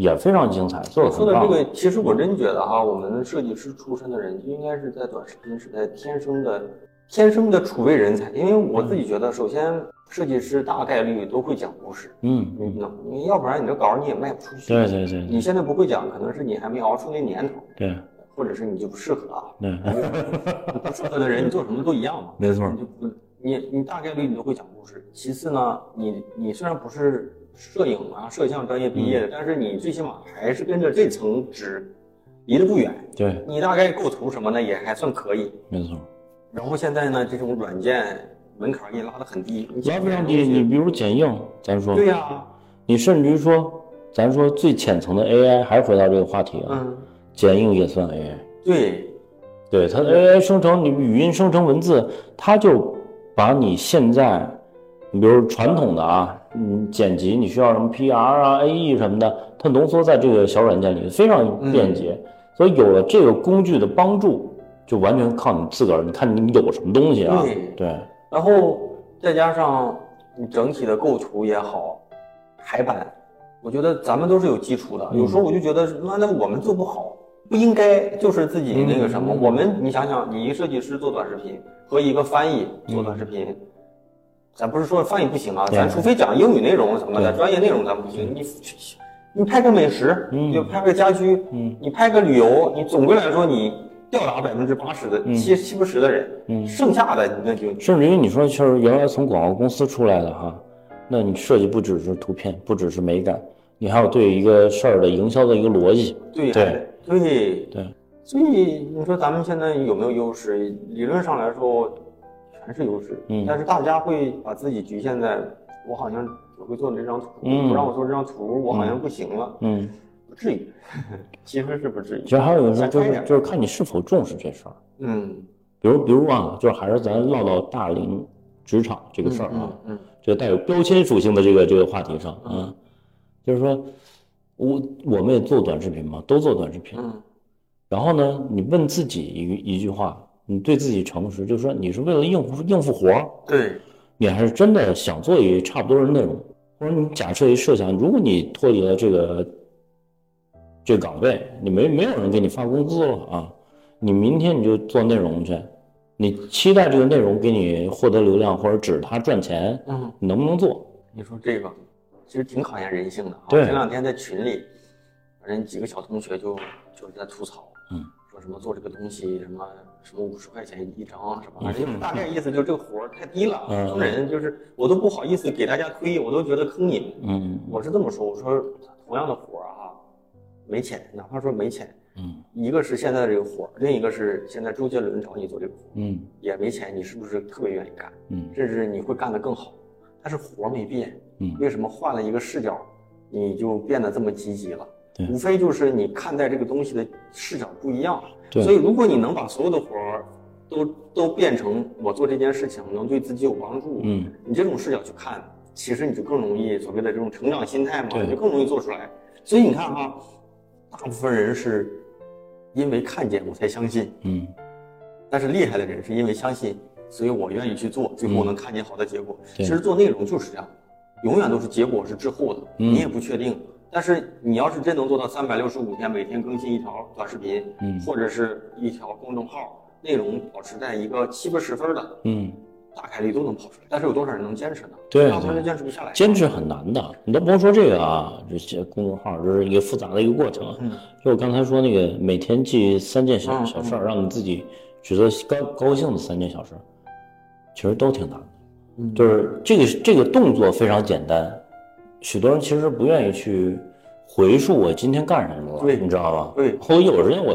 Speaker 3: 也非常精彩，做的。
Speaker 2: 说的这个，其实我真觉得哈，我们设计师出身的人，就应该是在短视频时代天生的、天生的储备人才。因为我自己觉得，首先设计师大概率都会讲故事，
Speaker 3: 嗯，
Speaker 2: 你，你要不然你这稿你也卖不出去。
Speaker 3: 对对对
Speaker 2: 你现在不会讲，可能是你还没熬出那年头，
Speaker 3: 对
Speaker 2: 或者是你就不适合啊。
Speaker 3: 对，
Speaker 2: 不适合的人，你做什么都一样嘛。
Speaker 3: 没错
Speaker 2: 你就不，你你大概率你都会讲故事。其次呢，你你虽然不是摄影啊、摄像专业毕业的，但是你最起码还是跟着这层纸离得不远。
Speaker 3: 对，
Speaker 2: 你大概构图什么的也还算可以。
Speaker 3: 没错，
Speaker 2: 然后现在呢，这种软件门槛儿给你拉得很低，你
Speaker 3: 拉非常低。你比如剪映，咱说，
Speaker 2: 对呀、
Speaker 3: 你甚至于说，咱说最浅层的 AI，还是回到这个话题啊，
Speaker 2: 嗯，
Speaker 3: 剪映也算 AI。
Speaker 2: 对，
Speaker 3: 对它的 AI 生成，你语音生成文字，它就把你现在，你比如传统的啊，嗯，剪辑你需要什么 PR 啊、AE 什么的，它浓缩在这个小软件里，非常便捷。所以有了这个工具的帮助，就完全靠你自个儿，你看你有什么东西啊？
Speaker 2: 对
Speaker 3: 对，
Speaker 2: 然后再加上你整体的构图也好，排版，我觉得咱们都是有基础的。有时候我就觉得，妈的，我们做不好，不应该就是自己那个什么。我们，你想想，你一个设计师做短视频和一个翻译做短视频，咱不是说翻译不行啊，咱除非讲英语内容什么的，专业内容咱不行。你你拍个美食，
Speaker 3: 嗯
Speaker 2: 就拍个家居，
Speaker 3: 嗯
Speaker 2: 你拍个旅游，你总归来说你吊打百分之八十的
Speaker 3: 嗯
Speaker 2: 七七八十的人，
Speaker 3: 嗯
Speaker 2: 剩下的那就
Speaker 3: 甚至于你说，就是原来从广告公司出来的哈，那你设计不只是图片，不只是美感，你还有对一个事儿的营销的一个逻辑。
Speaker 2: 对
Speaker 3: 对
Speaker 2: 对
Speaker 3: 对，
Speaker 2: 所以你说咱们现在有没有优势？理论上来说，
Speaker 6: 全是优势。
Speaker 3: 嗯
Speaker 6: 但是大家会把自己局限在，我好像只会做这张图，
Speaker 3: 嗯
Speaker 6: 不让我做这张图，我好像不行了。
Speaker 3: 嗯，
Speaker 6: 不至于，其实是不至于。
Speaker 3: 其实还有一个就是就是看你是否重视这事儿。
Speaker 6: 嗯，
Speaker 3: 比如比如啊，就是还是咱唠唠大龄职场这个事儿啊，
Speaker 6: 嗯嗯
Speaker 3: 这个带有标签属性的这个这个话题上啊，就是说，我我们也做短视频嘛，都做短视频。
Speaker 6: 嗯
Speaker 3: 然后呢，你问自己一一句话，你对自己诚实，就是说你是为了应付应付活儿，
Speaker 6: 对，
Speaker 3: 你还是真的想做一差不多的内容，或者你假设一设想，如果你脱离了这个这个岗位，你没没有人给你发工资了啊，你明天你就做内容去，你期待这个内容给你获得流量或者指着它赚钱，
Speaker 6: 嗯，
Speaker 3: 你能不能做？
Speaker 6: 你说这个其实挺考验人性的啊。
Speaker 3: 对。
Speaker 6: 前两天在群里，人几个小同学就就是在吐槽，
Speaker 3: 嗯，
Speaker 6: 说什么做这个东西什么什么五十块钱一张什么，反正就大概意思就是这个活儿太低了，
Speaker 3: 嗯
Speaker 6: 坑人，就是我都不好意思给大家推，我都觉得坑你们。
Speaker 3: 嗯
Speaker 6: 我是这么说，我说同样的活儿啊，没钱，哪怕说没钱，
Speaker 3: 嗯
Speaker 6: 一个是现在这个活儿，另一个是现在周杰伦找你做这个活儿，
Speaker 3: 嗯
Speaker 6: 也没钱，你是不是特别愿意干？
Speaker 3: 嗯
Speaker 6: 甚至你会干得更好，但是活儿没变，
Speaker 3: 嗯
Speaker 6: 为什么换了一个视角，你就变得这么积极了？
Speaker 3: 对
Speaker 6: 无非就是你看待这个东西的视角不一样。所以如果你能把所有的活儿都都变成我做这件事情能对自己有帮助，
Speaker 3: 嗯。
Speaker 6: 你这种视角去看，其实你就更容易所谓的这种成长心态嘛，你就更容易做出来。所以你看哈，大部分人是因为看见我才相信，
Speaker 3: 嗯。
Speaker 6: 但是厉害的人是因为相信，所以我愿意去做，最后能看见好的结果。
Speaker 3: 嗯
Speaker 6: 其实做内容就是这样，永远都是结果是滞后的，
Speaker 3: 嗯。
Speaker 6: 你也不确定。但是你要是真能做到三百六十五天每天更新一条短视频，
Speaker 3: 嗯
Speaker 6: 或者是一条公众号，内容保持在一个七八十分的，
Speaker 3: 嗯，
Speaker 6: 大概率都能跑出来。但是有多少人能坚持呢？
Speaker 3: 对
Speaker 6: 大部分人坚持不下来。
Speaker 3: 坚持很难的，你都甭说这个啊，这些公众号这是一个复杂的一个过程。
Speaker 6: 嗯
Speaker 3: 就我刚才说那个，每天记三件小
Speaker 6: 嗯
Speaker 3: 小事儿，让你自己觉得高高兴的三件小事儿，其实都挺难的。
Speaker 6: 嗯
Speaker 3: 就是这个这个动作非常简单，许多人其实不愿意去回溯我今天干什么了，
Speaker 6: 对
Speaker 3: 你知道吧？
Speaker 6: 对
Speaker 3: 我有时间我，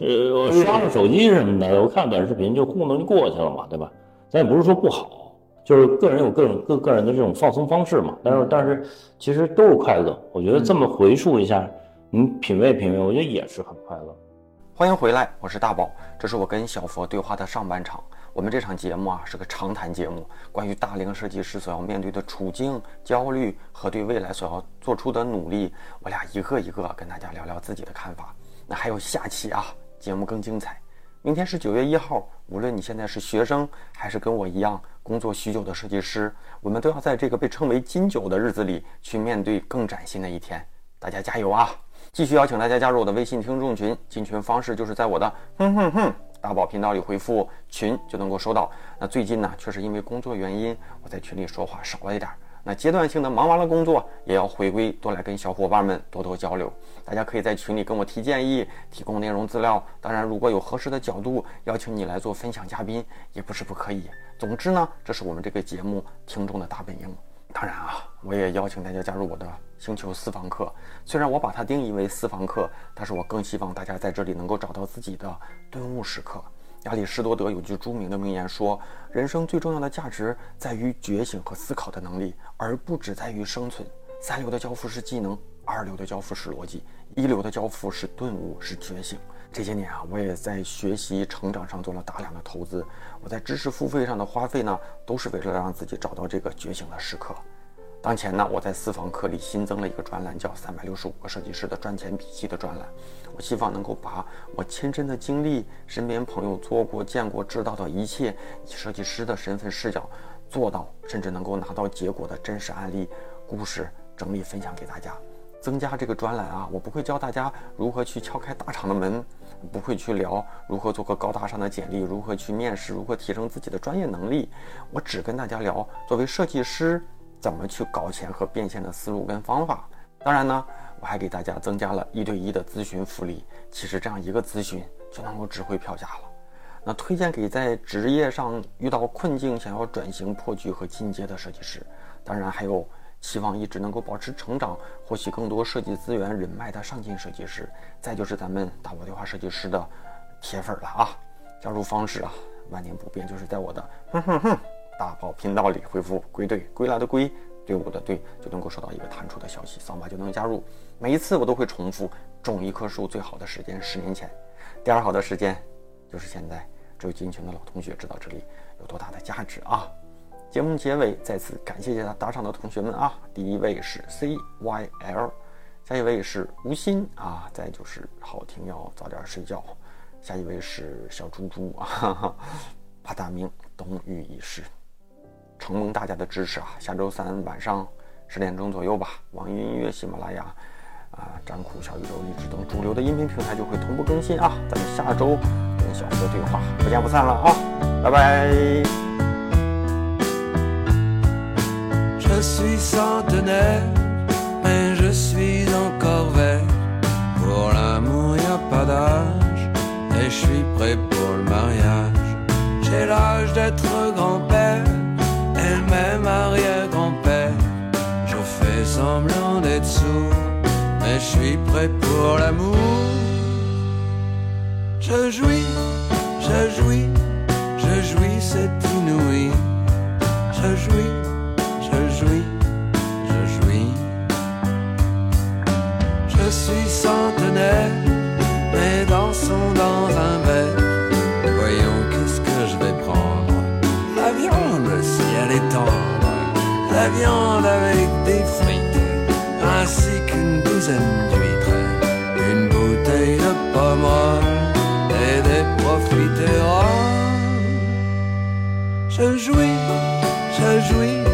Speaker 3: 呃，我刷刷手机什么的，我看短视频就糊弄就过去了嘛，对吧？咱也不是说不好，就是个人有各种各个人的这种放松方式嘛。但是但是其实都是快乐，我觉得这么回溯一下，你品味品味，我觉得也是很快乐。
Speaker 2: 欢迎回来，我是大宝，这是我跟小佛对话的上半场。我们这场节目啊是个长谈节目，关于大龄设计师所要面对的处境、焦虑和对未来所要做出的努力，我俩一个一个跟大家聊聊自己的看法。那还有下期啊，节目更精彩。明天是九月一号，无论你现在是学生，还是跟我一样工作许久的设计师，我们都要在这个被称为金九的日子里去面对更崭新的一天。大家加油啊！继续邀请大家加入我的微信听众群，进群方式就是在我的哼哼哼大宝频道里回复“群”就能够收到。那最近呢，确实因为工作原因，我在群里说话少了一点。那阶段性的忙完了工作，也要回归，多来跟小伙伴们多多交流。大家可以在群里跟我提建议，提供内容资料。当然，如果有合适的角度，邀请你来做分享嘉宾，也不是不可以。总之呢，这是我们这个节目听众的大本营。当然啊，我也邀请大家加入我的星球私房课。虽然我把它定义为私房课，但是我更希望大家在这里能够找到自己的顿悟时刻。亚里士多德有句著名的名言说：“人生最重要的价值在于觉醒和思考的能力，而不只在于生存。三流的交付是技能，二流的交付是逻辑，一流的交付是顿悟，是觉醒。”这些年啊，我也在学习成长上做了大量的投资。我在知识付费上的花费呢，都是为了让自己找到这个觉醒的时刻。当前呢，我在私房课里新增了一个专栏，叫《三百六十五个设计师的赚钱笔记》的专栏。我希望能够把我亲身的经历、身边朋友做过、见过、知道的一切，以设计师的身份视角做到，甚至能够拿到结果的真实案例、故事整理分享给大家。增加这个专栏啊，我不会教大家如何去敲开大厂的门，不会去聊如何做个高大上的简历，如何去面试，如何提升自己的专业能力。我只跟大家聊作为设计师怎么去搞钱和变现的思路跟方法。当然呢，我还给大家增加了一对一的咨询福利。其实这样一个咨询就能够值回票价了。那推荐给在职业上遇到困境、想要转型破局和进阶的设计师。当然还有。希望一直能够保持成长，获取更多设计资源人脉的上进设计师，再就是咱们大宝对话设计师的铁粉了啊！加入方式啊，万年不变，就是在我的哼哼哼大宝频道里回复“归队”，归来的归，队伍的队，就能够收到一个弹出的消息，扫码就能加入。每一次我都会重复，种一棵树最好的时间十年前，第二好的时间就是现在。只有进群的老同学知道这里有多大的价值啊！节目结尾再次感谢一下打赏的同学们啊！第一位是 C Y L，下一位是吴昕啊，再就是好听要早点睡觉，下一位是小猪猪啊，怕大明冬雨已逝，承蒙大家的支持啊！下周三晚上十点钟左右吧，网易音乐、喜马拉雅啊、站酷、小宇宙、荔枝等主流的音频平台就会同步更新啊！咱们下周跟。小胡的对话，不见不散了啊！拜拜。
Speaker 7: Je suis centenaire, mais je suis encore vert. Pour l'amour, y a pas d'âge, et je suis prêt pour le mariage. J'ai l'âge d'être grand-père, et même arrière-grand-père. Je fais semblant d'être sourd, mais je suis prêt pour l'amour. Je jouis, je jouis, je jouis, c'est inouï. Je jouis, jouis, je jouis. Je suis centenaire, mais dansons dans un verre. Voyons qu'est-ce que je vais prendre? La viande, si elle est tendre. La viande avec des frites, ainsi qu'une douzaine d'huîtres. Une bouteille de pommes et des profiteroles. Je jouis, je jouis,